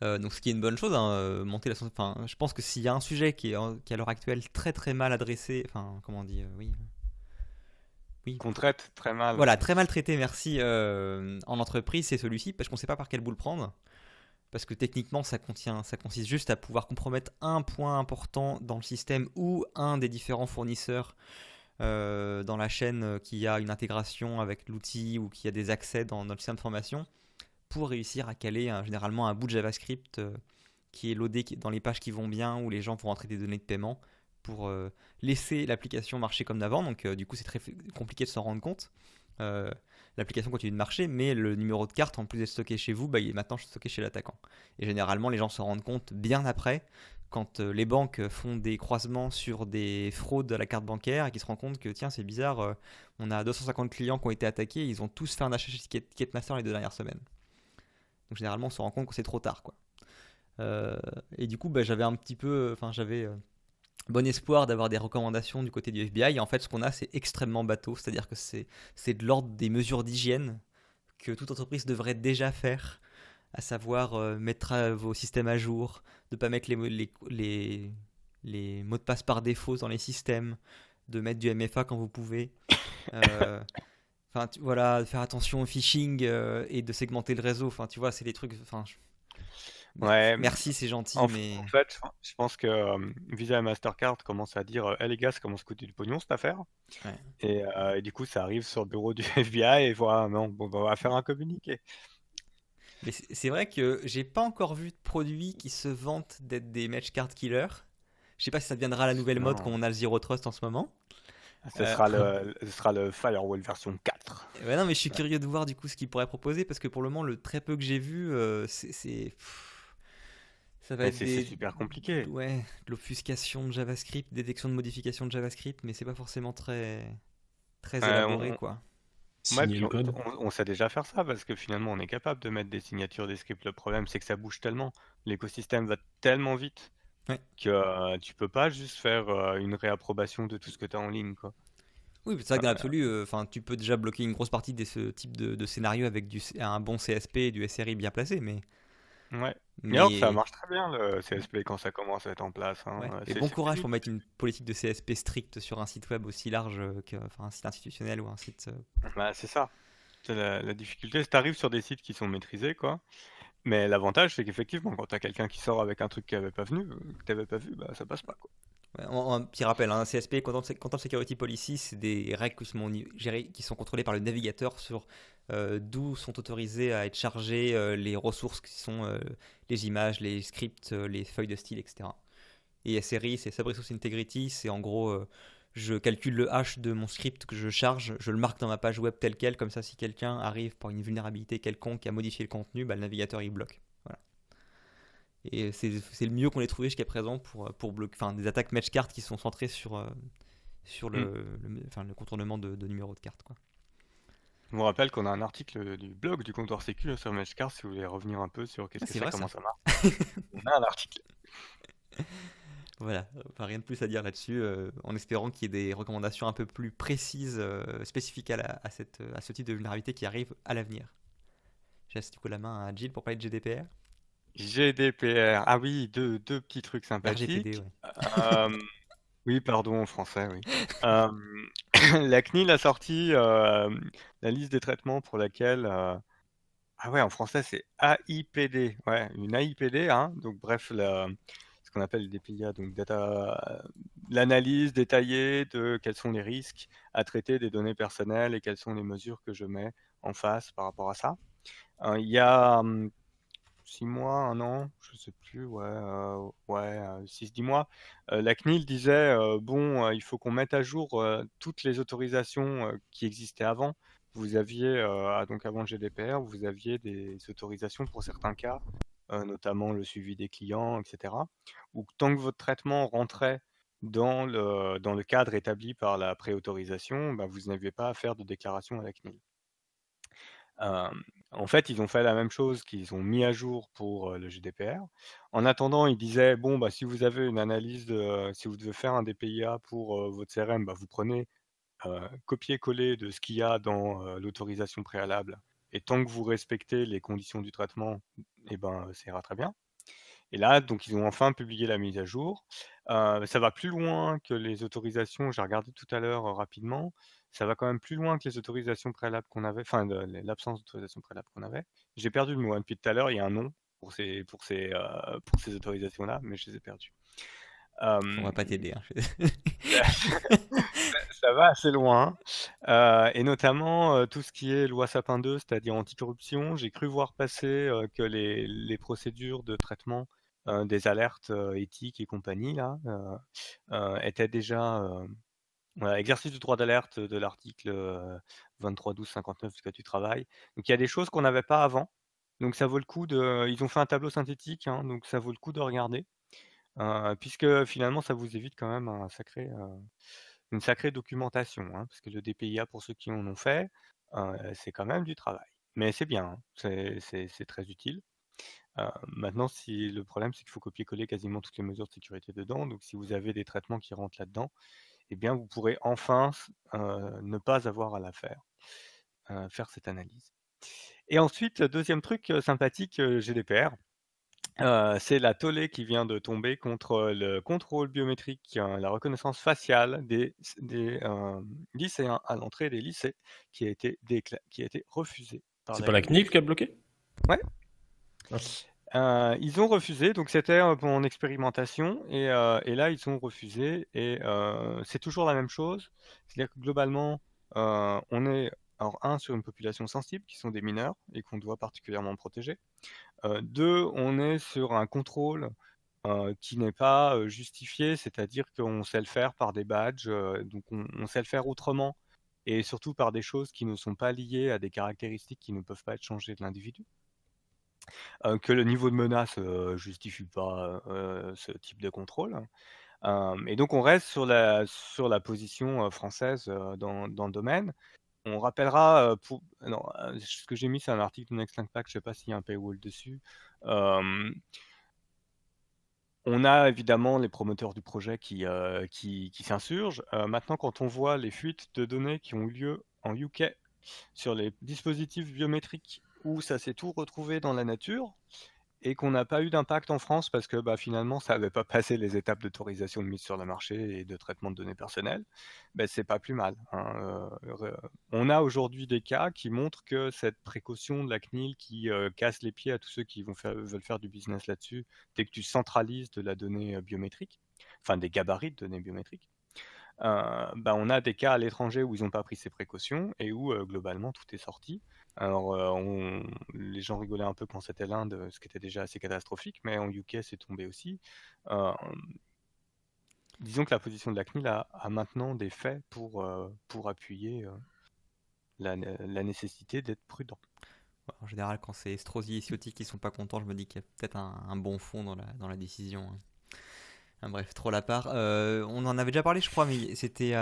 Speaker 1: donc ce qui est une bonne chose, hein, monter la enfin, je pense que s'il y a un sujet qui est, qui à l'heure actuelle très très mal adressé, enfin comment on dit, oui,
Speaker 3: qu'on traite très mal.
Speaker 1: Voilà, très mal traité, merci, euh, en entreprise, c'est celui-ci, parce qu'on ne sait pas par quel bout le prendre. Parce que techniquement, ça, contient, ça consiste juste à pouvoir compromettre un point important dans le système ou un des différents fournisseurs euh, dans la chaîne qui a une intégration avec l'outil ou qui a des accès dans notre système de formation pour réussir à caler généralement un bout de JavaScript qui est loadé dans les pages qui vont bien où les gens vont rentrer des données de paiement pour laisser l'application marcher comme d'avant. Donc du coup c'est très compliqué de s'en rendre compte. l'application continue de marcher, mais le numéro de carte, en plus d'être stocké chez vous, bah, il est maintenant stocké chez l'attaquant. Et généralement, les gens se rendent compte bien après quand euh, les banques font des croisements sur des fraudes à la carte bancaire et qui se rendent compte que tiens c'est bizarre, euh, on a 250 clients qui ont été attaqués, ils ont tous fait un achat chez Ticketmaster les deux dernières semaines. Donc généralement on se rend compte que c'est trop tard quoi. Euh, et du coup bah, j'avais un petit peu, enfin j'avais bon espoir d'avoir des recommandations du côté du FBI. Et en fait ce qu'on a c'est extrêmement bateau, c'est-à-dire que c'est de l'ordre des mesures d'hygiène que toute entreprise devrait déjà faire à savoir euh, mettre euh, vos systèmes à jour, de ne pas mettre les, les, les, mots de passe par défaut dans les systèmes, de mettre du MFA quand vous pouvez. Euh, enfin, voilà, faire attention au phishing et de segmenter le réseau. Enfin, tu vois, c'est des trucs. Enfin,
Speaker 3: Ouais,
Speaker 1: merci, c'est gentil,
Speaker 3: en,
Speaker 1: mais.
Speaker 3: En fait, je pense que Visa et Mastercard commencent à dire Eh les gars, ça commence à coûter du pognon cette affaire. Et, du coup, ça arrive sur le bureau du FBI et voilà, non, bon, bah, on va faire un communiqué.
Speaker 1: Mais c'est vrai que j'ai pas encore vu de produits qui se vantent d'être des match card killers. Je sais pas si ça deviendra la nouvelle mode quand on a le Zero Trust en ce moment.
Speaker 3: Ce, sera le, ce sera le Firewall version 4.
Speaker 1: Ouais, non, mais je suis curieux de voir du coup ce qu'ils pourraient proposer parce que pour le moment, le très peu que j'ai vu, euh, c'est.
Speaker 3: Ça va être des... super compliqué.
Speaker 1: Ouais, de l'obfuscation de JavaScript, détection de modification de JavaScript, mais c'est pas forcément très très élaboré quoi
Speaker 3: on, sait déjà faire ça parce que finalement on est capable de mettre des signatures des scripts. Le problème c'est que ça bouge tellement, l'écosystème va tellement vite que euh, tu peux pas juste faire euh, une réapprobation de tout ce que tu as en ligne. Quoi.
Speaker 1: Oui, c'est vrai que dans l'absolu, euh, enfin, tu peux déjà bloquer une grosse partie de ce type de, scénario avec du, un bon CSP et du SRI bien placé, mais
Speaker 3: Ouais. Mais, alors, ça marche très bien le CSP quand ça commence à être en place. Hein.
Speaker 1: Et bon courage pour mettre une politique de CSP stricte sur un site web aussi large qu'un un site institutionnel ou un site.
Speaker 3: Euh, bah, c'est ça. La, la, difficulté, c'est que tu arrives sur des sites qui sont maîtrisés, quoi. Mais l'avantage, c'est qu'effectivement, quand tu as quelqu'un qui sort avec un truc qui n'avait pas venu, que tu n'avais pas vu, bah, ça passe pas. Quoi.
Speaker 1: un, petit rappel, un hein, CSP, Content Security Policy, c'est des règles qui sont, qui sont contrôlées par le navigateur sur euh, d'où sont autorisés à être chargés euh, les ressources qui sont euh, les images, les scripts, les feuilles de style, etc. Et SRI, c'est Subresource Integrity, c'est en gros, je calcule le hash de mon script que je charge, je le marque dans ma page web tel quel, comme ça si quelqu'un arrive par une vulnérabilité quelconque à modifier le contenu, bah, le navigateur il bloque. Voilà. Et c'est le mieux qu'on ait trouvé jusqu'à présent pour, pour bloquer, enfin des attaques match card qui sont centrées sur, sur le, mm. le, le, contournement de, de numéros de carte. Quoi.
Speaker 3: Je vous rappelle qu'on a un article du blog du comptoir Sécu sur Matchcard si vous voulez revenir un peu sur qu'est-ce ah, que c'est, comment ça, marche. On a un article.
Speaker 1: Voilà, rien de plus à dire là-dessus, euh, en espérant qu'il y ait des recommandations un peu plus précises, euh, spécifiques à, à, cette, à ce type de vulnérabilité qui arrive à l'avenir. J'ai du coup la main à Jill pour parler de GDPR.
Speaker 3: GDPR, ah oui, deux, deux petits trucs sympathiques. RGPD, euh, oui, pardon, en français, oui. Euh, la CNIL a sorti euh, la liste des traitements pour laquelle. Euh, ah ouais, en français, c'est AIPD. Ouais, une AIPD, hein. Donc, bref, ce qu'on appelle DPIA, donc data, l'analyse détaillée de quels sont les risques à traiter des données personnelles et quelles sont les mesures que je mets en face par rapport à ça. Il y a hum, six mois, un an, je sais plus, ouais, euh, ouais, 6-10 euh, mois, euh, la CNIL disait bon, il faut qu'on mette à jour toutes les autorisations qui existaient avant. Vous aviez, ah, donc avant le GDPR, vous aviez des autorisations pour certains cas, notamment le suivi des clients, etc. Ou tant que votre traitement rentrait dans le, dans le cadre établi par la préautorisation, bah, vous n'aviez pas à faire de déclaration à la CNIL en fait, ils ont fait la même chose qu'ils ont mis à jour pour le GDPR. En attendant, ils disaient bon, bah, si vous avez une analyse, si vous devez faire un DPIA pour votre CRM, bah, vous prenez copier-coller de ce qu'il y a dans l'autorisation préalable. Et tant que vous respectez les conditions du traitement, eh ben, ça ira très bien. Et là, donc, ils ont enfin publié la mise à jour. ça va plus loin que les autorisations. J'ai regardé tout à l'heure rapidement ça va quand même plus loin que les autorisations préalables qu'on avait, enfin l'absence d'autorisation préalable qu'on avait. J'ai perdu le mot hein, depuis tout à l'heure, il y a un nom pour ces, pour ces, euh, pour ces autorisations-là, mais je les ai perdues.
Speaker 1: On va pas t'aider. Hein.
Speaker 3: ça va assez loin. et notamment tout ce qui est loi Sapin 2, c'est-à-dire anticorruption. J'ai cru voir passer que les, les, procédures de traitement des alertes éthiques et compagnie là étaient déjà exercice du droit d'alerte de l'article 23.12.59 du Code du travail. Donc il y a des choses qu'on n'avait pas avant. Donc ça vaut le coup de. Ils ont fait un tableau synthétique, hein, donc ça vaut le coup de regarder, puisque finalement ça vous évite quand même une sacrée documentation, hein, parce que le DPIA pour ceux qui en ont fait, c'est quand même du travail. Mais c'est bien, hein, c'est très utile. maintenant, si le problème c'est qu'il faut copier-coller quasiment toutes les mesures de sécurité dedans. Donc si vous avez des traitements qui rentrent là-dedans, eh bien, vous pourrez enfin ne pas avoir à la faire, faire cette analyse. Et ensuite, deuxième truc sympathique GDPR, c'est la tollée qui vient de tomber contre le contrôle biométrique, la reconnaissance faciale des, lycéens à l'entrée des lycées, qui a été, qui a été refusée.
Speaker 2: C'est pas la CNIL qui a bloqué?
Speaker 3: Ouais. Ah. Euh, ils ont refusé, donc c'était en expérimentation, et, euh, et, là ils ont refusé, et euh, c'est toujours la même chose. C'est-à-dire que globalement, on est, alors un, sur une population sensible, qui sont des mineurs, et qu'on doit particulièrement protéger. deux, on est sur un contrôle qui n'est pas justifié, c'est-à-dire qu'on sait le faire par des badges, donc on, on, sait le faire autrement, et surtout par des choses qui ne sont pas liées à des caractéristiques qui ne peuvent pas être changées de l'individu. Que le niveau de menace euh, justifie pas ce type de contrôle. et donc on reste sur la, sur la position française dans, dans, le domaine. On rappellera, pour, ce que j'ai mis, c'est un article de Next Impact, je ne sais pas s'il y a un paywall dessus. on a évidemment les promoteurs du projet qui, qui, qui s'insurgent. maintenant, quand on voit les fuites de données qui ont eu lieu en UK sur les dispositifs biométriques où ça s'est tout retrouvé dans la nature et qu'on n'a pas eu d'impact en France parce que bah, finalement ça n'avait pas passé les étapes d'autorisation de mise sur le marché et de traitement de données personnelles, ben, c'est pas plus mal. Hein, euh, on a aujourd'hui des cas qui montrent que cette précaution de la CNIL qui euh, casse les pieds à tous ceux qui veulent faire du business là-dessus, dès que tu centralises de la donnée euh, biométrique, enfin des gabarits de données biométriques, bah, on a des cas à l'étranger où ils n'ont pas pris ces précautions et où globalement tout est sorti. Alors, euh, les gens rigolaient un peu quand c'était l'Inde, ce qui était déjà assez catastrophique, mais en UK, c'est tombé aussi. Euh, disons que la position de la CNIL a, maintenant des faits pour, euh, pour appuyer la, nécessité d'être prudent.
Speaker 1: En général, quand c'est Estrosi et Ciotti qui sont pas contents, je me dis qu'il y a peut-être un, bon fond dans la, dans la décision. Hein. bref, trop la part. on en avait déjà parlé, je crois, mais c'était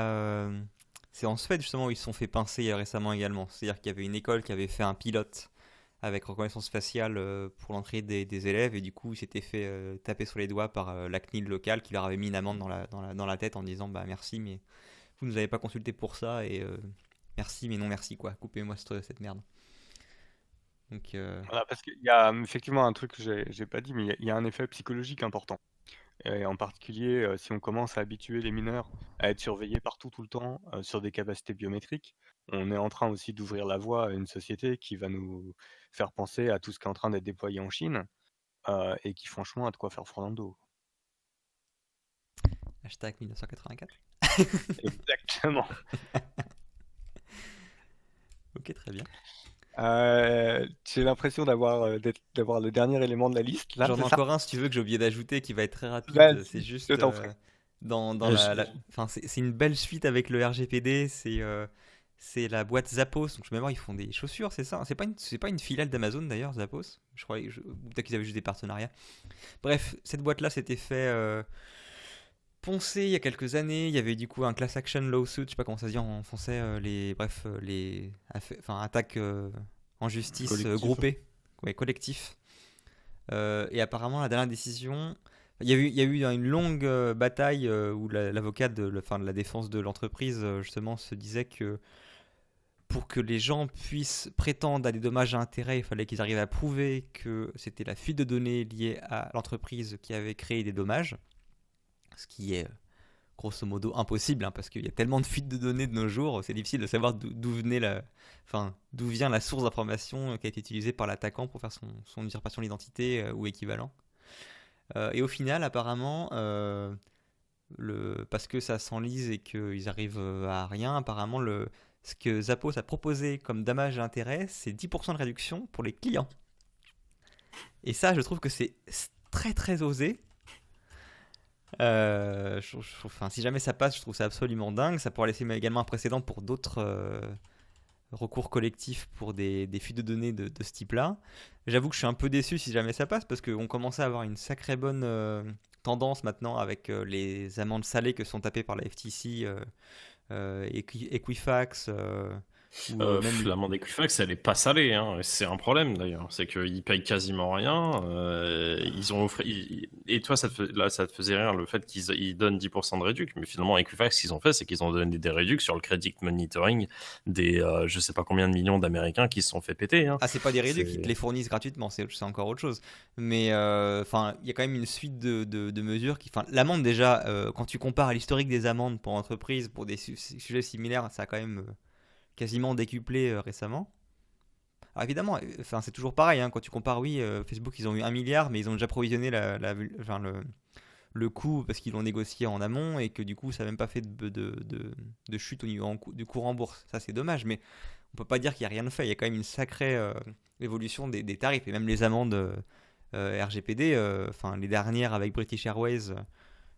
Speaker 1: c'est en Suède justement où ils se sont fait pincer récemment également. C'est-à-dire qu'il y avait une école qui avait fait un pilote avec reconnaissance faciale euh, pour l'entrée des, élèves et du coup ils s'étaient fait euh, taper sur les doigts par euh, la CNIL locale qui leur avait mis une amende dans la, tête en disant bah merci mais vous nous avez pas consulté pour ça et merci mais non merci quoi coupez-moi cette, merde.
Speaker 3: Donc, voilà, parce qu'il y a effectivement un truc que j'ai pas dit mais il y, a un effet psychologique important. Et en particulier, euh, si on commence à habituer les mineurs à être surveillés partout tout le temps euh, sur des capacités biométriques, on est en train aussi d'ouvrir la voie à une société qui va nous faire penser à tout ce qui est en train d'être déployé en Chine euh, et qui franchement a de quoi faire froid dans le dos.
Speaker 1: Hashtag 1984.
Speaker 3: Exactement.
Speaker 1: ok, très bien.
Speaker 3: Euh, j'ai l'impression d'avoir euh, d'avoir le dernier élément de la liste.
Speaker 1: J'en ai encore un si tu veux que j'ai oublié d'ajouter qui va être très rapide. c'est juste euh, dans, dans la, Enfin, c'est une belle suite avec le RGPD. C'est c'est la boîte Zappos. Donc je me ils font des chaussures, c'est ça. C'est pas une c'est pas une filiale d'Amazon d'ailleurs Zappos. Je crois peut-être qu'ils avaient juste des partenariats. Bref, cette boîte là s'était fait poncé il y a quelques années. Il y avait du coup un class action lawsuit, je sais pas comment ça se dit en français, euh, les bref euh, les enfin attaques euh, en justice groupées, ouais, collectif. et apparemment la dernière décision, il y a eu il y a eu une longue bataille où l'avocat de, fin, de la défense de l'entreprise justement se disait que pour que les gens puissent prétendre à des dommages à intérêt, il fallait qu'ils arrivent à prouver que c'était la fuite de données liée à l'entreprise qui avait créé des dommages ce qui est grosso modo impossible, hein, parce qu'il y a tellement de fuites de données de nos jours, c'est difficile de savoir d'où venait la, enfin, d'où vient la source d'information qui a été utilisée par l'attaquant pour faire son, son usurpation d'identité euh, ou équivalent. Euh, et au final, apparemment, euh, le, parce que ça s'enlise et qu'ils arrivent à rien, apparemment, le, ce que Zappos a proposé comme dommage d'intérêt, c'est 10% de réduction pour les clients. Et ça, je trouve que c'est très très osé. Euh, enfin, si jamais ça passe, je trouve ça absolument dingue. Ça pourrait laisser également un précédent pour d'autres euh, recours collectifs pour des, fuites de données de, ce type-là. J'avoue que je suis un peu déçu si jamais ça passe parce qu'on commençait à avoir une sacrée bonne euh, tendance maintenant avec les amendes salées que sont tapées par la FTC, Equifax.
Speaker 2: Euh, même... L'amende Equifax, elle est pas salée. Hein. C'est un problème d'ailleurs. C'est qu'ils payent quasiment rien. Euh, ils ont offert... Et toi, ça te, là, ça te faisait rire le fait qu'ils donnent 10% de réduc. Mais finalement, Equifax, ce qu'ils ont fait, c'est qu'ils ont donné des réducs sur le credit monitoring des euh, je sais pas combien de millions d'Américains qui se sont fait péter. Hein.
Speaker 1: Ah, c'est pas des réducs, ils te les fournissent gratuitement. C'est encore autre chose. Mais euh, enfin, il y a quand même une suite de, de, mesures qui. L'amende, déjà, quand tu compares à l'historique des amendes pour entreprises, pour des sujets similaires, ça a quand même quasiment décuplé euh, récemment. Alors évidemment, euh, enfin, c'est toujours pareil, hein, quand tu compares, oui, euh, Facebook, ils ont eu un milliard, mais ils ont déjà provisionné la, enfin, le, le coût parce qu'ils l'ont négocié en amont et que du coup, ça n'a même pas fait de, de, de, chute au niveau du cours en bourse. Ça, c'est dommage, mais on peut pas dire qu'il n'y a rien de fait. Il y a quand même une sacrée évolution des, des, tarifs et même les amendes RGPD, enfin, les dernières avec British Airways,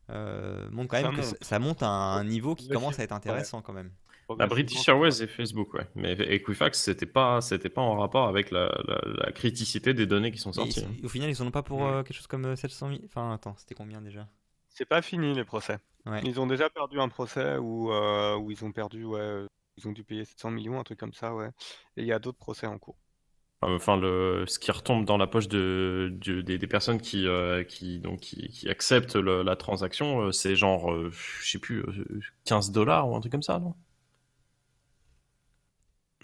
Speaker 1: montrent quand même que ça monte à un niveau qui commence à être intéressant quand même.
Speaker 2: La British Airways et Facebook, ouais. Mais Equifax, c'était pas, c'était pas en rapport avec la, la, criticité des données qui sont sorties. Hein.
Speaker 1: au final, ils sont pas pour euh, quelque chose comme 700 euh, 000. Enfin, attends, c'était combien déjà?
Speaker 3: C'est pas fini les procès. Ils ont déjà perdu un procès où, euh, où ils ont perdu, ouais, ils ont dû payer 700 millions, un truc comme ça, ouais. Et il y a d'autres procès en cours.
Speaker 2: Enfin, le, ce qui retombe dans la poche de, des, personnes qui, qui, donc, qui, acceptent la transaction, c'est genre, je sais plus, 15 dollars ou un truc comme ça, non?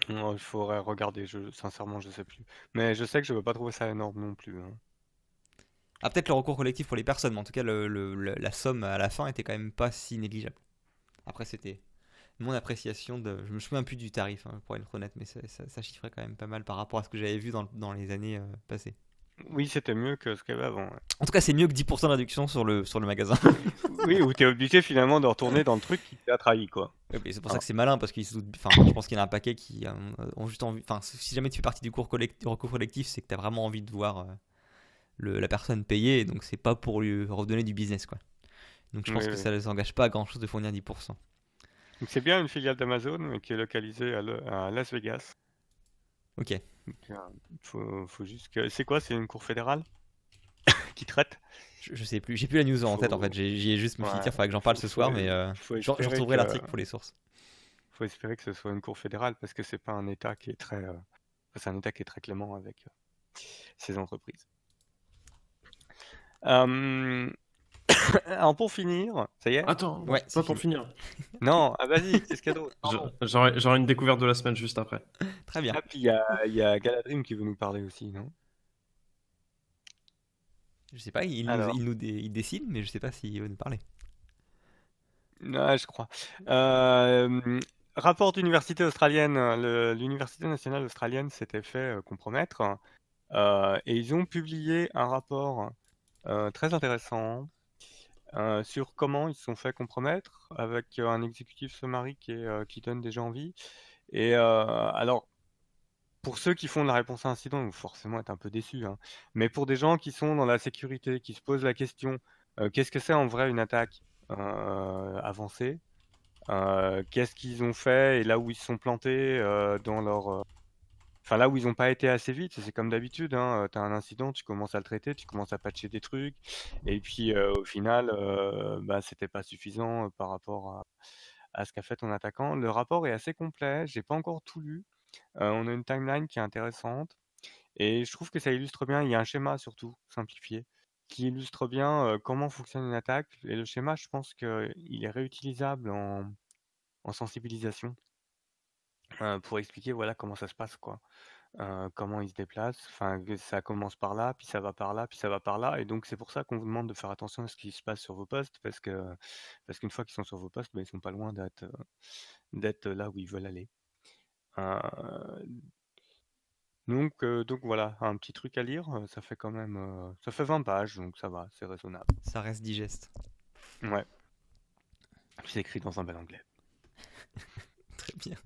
Speaker 3: Il faudrait regarder, je, sincèrement, je sais plus. Mais je sais que je ne veux pas trouver ça énorme non plus. Hein.
Speaker 1: Ah, peut-être le recours collectif pour les personnes, mais en tout cas, la somme à la fin était quand même pas si négligeable. Après, c'était mon appréciation de. Je me souviens plus du tarif, hein, pour être honnête, mais ça, ça, chiffrait quand même pas mal par rapport à ce que j'avais vu dans, dans les années euh, passées.
Speaker 3: Oui, c'était mieux que ce qu'il y avait avant.
Speaker 1: En tout cas, c'est mieux que 10% de réduction sur le, sur le magasin.
Speaker 3: oui, où tu es obligé finalement de retourner dans le truc qui t'a trahi, quoi.
Speaker 1: c'est pour ça que c'est malin, parce qu'ils enfin, je pense qu'il y en a un paquet qui ont juste envie. Enfin, si jamais tu fais partie du cours collectif, recours collectif, c'est que tu as vraiment envie de voir euh, le, la personne payer, donc c'est pas pour lui redonner du business, quoi. Donc je pense que ça ne les engage pas à grand chose de fournir 10%.
Speaker 3: Donc c'est bien une filiale d'Amazon qui est localisée à Las Vegas.
Speaker 1: Ok.
Speaker 3: Faut, faut juste que. C'est quoi C'est une cour fédérale? Qui traite?
Speaker 1: Je, sais plus. J'ai plus la news en tête en fait. J'y ai juste me dit, il faudrait que j'en parle ce soir, mais euh, je, retrouverai l'article pour les sources.
Speaker 3: Faut espérer que ce soit une cour fédérale parce que c'est pas un État qui est très. Euh, c'est un État qui est très clément avec euh, ces entreprises. Alors pour finir, ça y est
Speaker 2: Attends, ouais, pas pour finir.
Speaker 3: non, ah, vas-y, c'est ce cadeau.
Speaker 2: J'aurai une découverte de la semaine juste après.
Speaker 1: Très bien.
Speaker 3: Ah, puis il y a, y a Galadrim qui veut nous parler aussi, non?
Speaker 1: Je sais pas, il, nous, il, nous il décide, mais je sais pas s'il veut nous parler.
Speaker 3: Non, je crois. Euh, rapport d'université australienne, l'université nationale australienne s'était fait euh, compromettre euh, et ils ont publié un rapport très intéressant euh, sur comment ils se sont fait compromettre avec un exécutif summary qui, euh, qui donne déjà envie. Et euh, alors, pour ceux qui font de la réponse à incident, ils vont forcément être un peu déçus. Hein. Mais pour des gens qui sont dans la sécurité, qui se posent la question, qu'est-ce que c'est en vrai une attaque avancée? Qu'est-ce qu'ils ont fait et là où ils se sont plantés dans leur Enfin, là où ils n'ont pas été assez vite, c'est comme d'habitude, hein, tu as un incident, tu commences à le traiter, tu commences à patcher des trucs, et puis au final, euh, bah, c'était pas suffisant par rapport à, ce qu'a fait ton attaquant. Le rapport est assez complet, j'ai pas encore tout lu. on a une timeline qui est intéressante, et je trouve que ça illustre bien, il y a un schéma surtout simplifié, qui illustre bien comment fonctionne une attaque, et le schéma, je pense qu'il est réutilisable en sensibilisation. Euh, pour expliquer voilà comment ça se passe quoi. Euh, comment ils se déplacent, enfin ça commence par là, puis ça va par là, puis ça va par là, et donc c'est pour ça qu'on vous demande de faire attention à ce qui se passe sur vos postes, parce que parce qu'une fois qu'ils sont sur vos postes, ben, ils sont pas loin d'être d'être là où ils veulent aller. donc donc voilà, un petit truc à lire, ça fait quand même ça fait 20 pages, donc ça va, c'est raisonnable.
Speaker 1: Ça reste digeste.
Speaker 3: Ouais. C'est écrit dans un bel anglais.
Speaker 1: Très bien.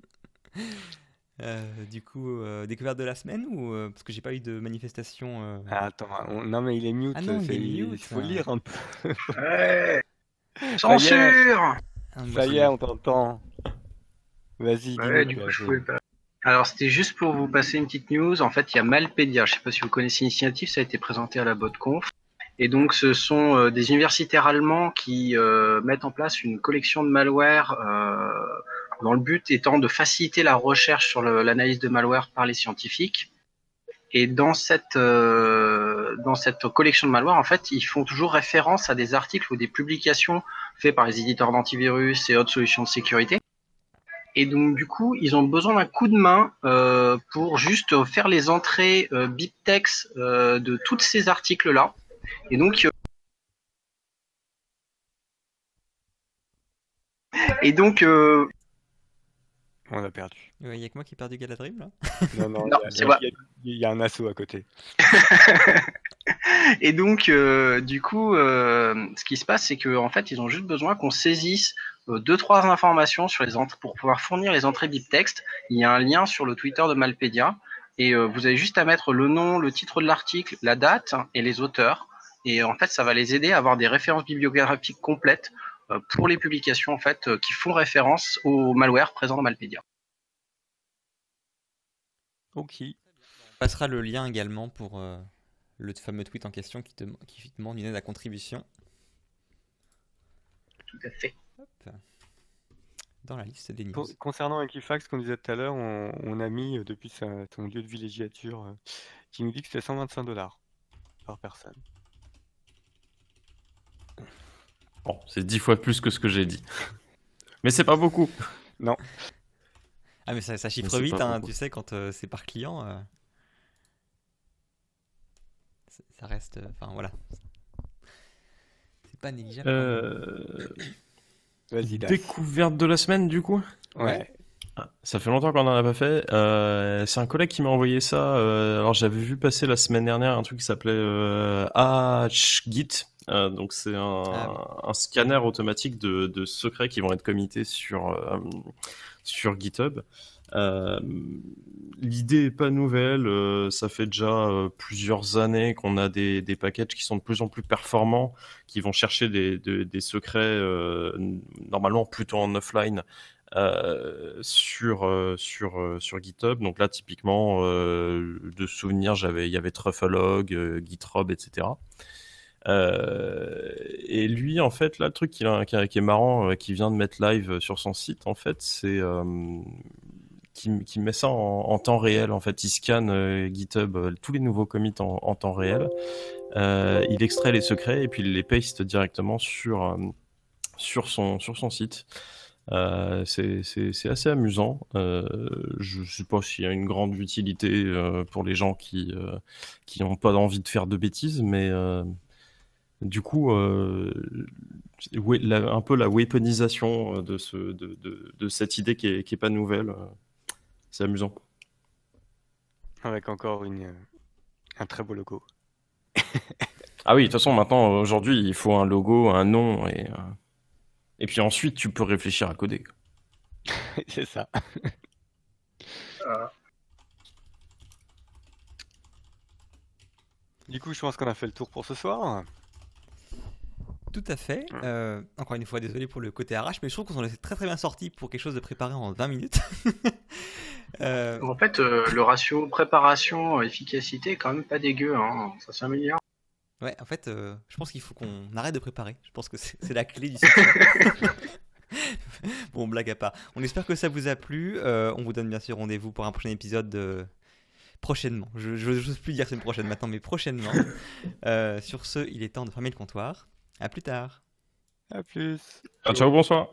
Speaker 1: Euh, du coup, euh, découverte de la semaine ou euh, parce que j'ai pas eu de manifestation
Speaker 3: ah, attends, non mais il est mute.
Speaker 1: Ah non, il est mute.
Speaker 3: Il faut lire un peu.
Speaker 5: Censure
Speaker 3: ah, Ça y est, on t'entend. Vas-y.
Speaker 5: Ouais, du coup, je pouvais pas. Alors, c'était juste pour vous passer une petite news. En fait, il y a Malpedia. Je sais pas si vous connaissez l'initiative. Ça a été présenté à la BotConf. Et donc, ce sont des universitaires allemands qui mettent en place une collection de malware dans le but étant de faciliter la recherche sur l'analyse de malware par les scientifiques. Et dans cette, euh, dans cette collection de malware, en fait, ils font toujours référence à des articles ou des publications faits par les éditeurs d'antivirus et autres solutions de sécurité. Et donc, du coup, ils ont besoin d'un coup de main euh, pour juste faire les entrées euh, BipTeX euh, de tous ces articles-là. Et donc, et donc, euh,
Speaker 3: on a perdu.
Speaker 1: Il n'y a que moi qui ai perdu Galadrim là
Speaker 3: Non, non, il y, a un assaut à côté.
Speaker 5: Et donc, euh, du coup, euh, ce qui se passe, c'est qu'en en fait, ils ont juste besoin qu'on saisisse euh, deux, trois informations sur les entrées pour pouvoir fournir les entrées BibText. Il y a un lien sur le Twitter de Malpedia. Et vous avez juste à mettre le nom, le titre de l'article, la date et les auteurs. Et en fait, ça va les aider à avoir des références bibliographiques complètes euh, pour les publications en fait euh, qui font référence au malware présent dans Malpedia.
Speaker 1: Ok. On passera le lien également pour euh, le fameux tweet en question qui, te, qui demande une aide à contribution.
Speaker 5: Tout à fait.
Speaker 1: Dans la liste des news.
Speaker 3: concernant Equifax, comme disait tout à l'heure, on, a mis depuis son lieu de villégiature qui nous dit que c'était 125 dollars par personne.
Speaker 2: Bon, c'est dix fois plus que ce que j'ai dit. Mais c'est pas beaucoup.
Speaker 3: Non.
Speaker 1: Ah, mais ça, chiffre vite, hein, tu sais, quand euh, c'est par client. Euh, ça reste. Euh, enfin, voilà. C'est pas négligeable.
Speaker 2: Vas-y, Découverte de la semaine, du coup?
Speaker 3: Ouais.
Speaker 2: Ah, ça fait longtemps qu'on en a pas fait. c'est un collègue qui m'a envoyé ça. alors j'avais vu passer la semaine dernière un truc qui s'appelait euh, HGit. Euh, donc c'est un, ah un, scanner automatique de, de, secrets qui vont être commités sur, euh, sur GitHub. Euh, L'idée est pas nouvelle, ça fait déjà plusieurs années qu'on a des, des, packages qui sont de plus en plus performants, qui vont chercher des, des, des secrets normalement plutôt en offline sur sur sur GitHub. Donc là, typiquement, de souvenirs, il y avait Trufflelog, GitHub, etc. Euh, et lui, en fait, là, le truc qui, est marrant, euh, qui vient de mettre live sur son site, en fait, c'est euh, qui, met ça en, temps réel. En fait, il scanne GitHub tous les nouveaux commits en, temps réel. il extrait les secrets et puis il les paste directement sur sur son sur son site. c'est assez amusant. je ne sais pas s'il y a une grande utilité pour les gens qui qui n'ont pas envie de faire de bêtises, mais du coup, euh, un peu la weaponisation euh, de, ce, de, de, cette idée qui est, pas nouvelle, euh, c'est amusant.
Speaker 3: Avec encore une, un très beau logo.
Speaker 2: ah oui, de toute façon, maintenant, aujourd'hui, il faut un logo, un nom, et, et puis ensuite, tu peux réfléchir à coder.
Speaker 3: c'est ça. Du coup, je pense qu'on a fait le tour pour ce soir.
Speaker 1: Tout à fait. Euh, encore une fois, désolé pour le côté arrache, mais je trouve qu'on s'en est très très bien sorti pour quelque chose de préparé en 20 minutes.
Speaker 5: Euh, en fait, euh, le ratio préparation-efficacité est quand même pas dégueu, hein. ça s'améliore.
Speaker 1: Ouais, en fait, je pense qu'il faut qu'on arrête de préparer. Je pense que c'est la clé du bon, blague à part. On espère que ça vous a plu. on vous donne bien sûr rendez-vous pour un prochain épisode prochainement. Je n'ose plus dire semaine prochaine maintenant, mais prochainement. sur ce, il est temps de fermer le comptoir. À plus tard.
Speaker 3: À plus.
Speaker 2: ciao, bonsoir.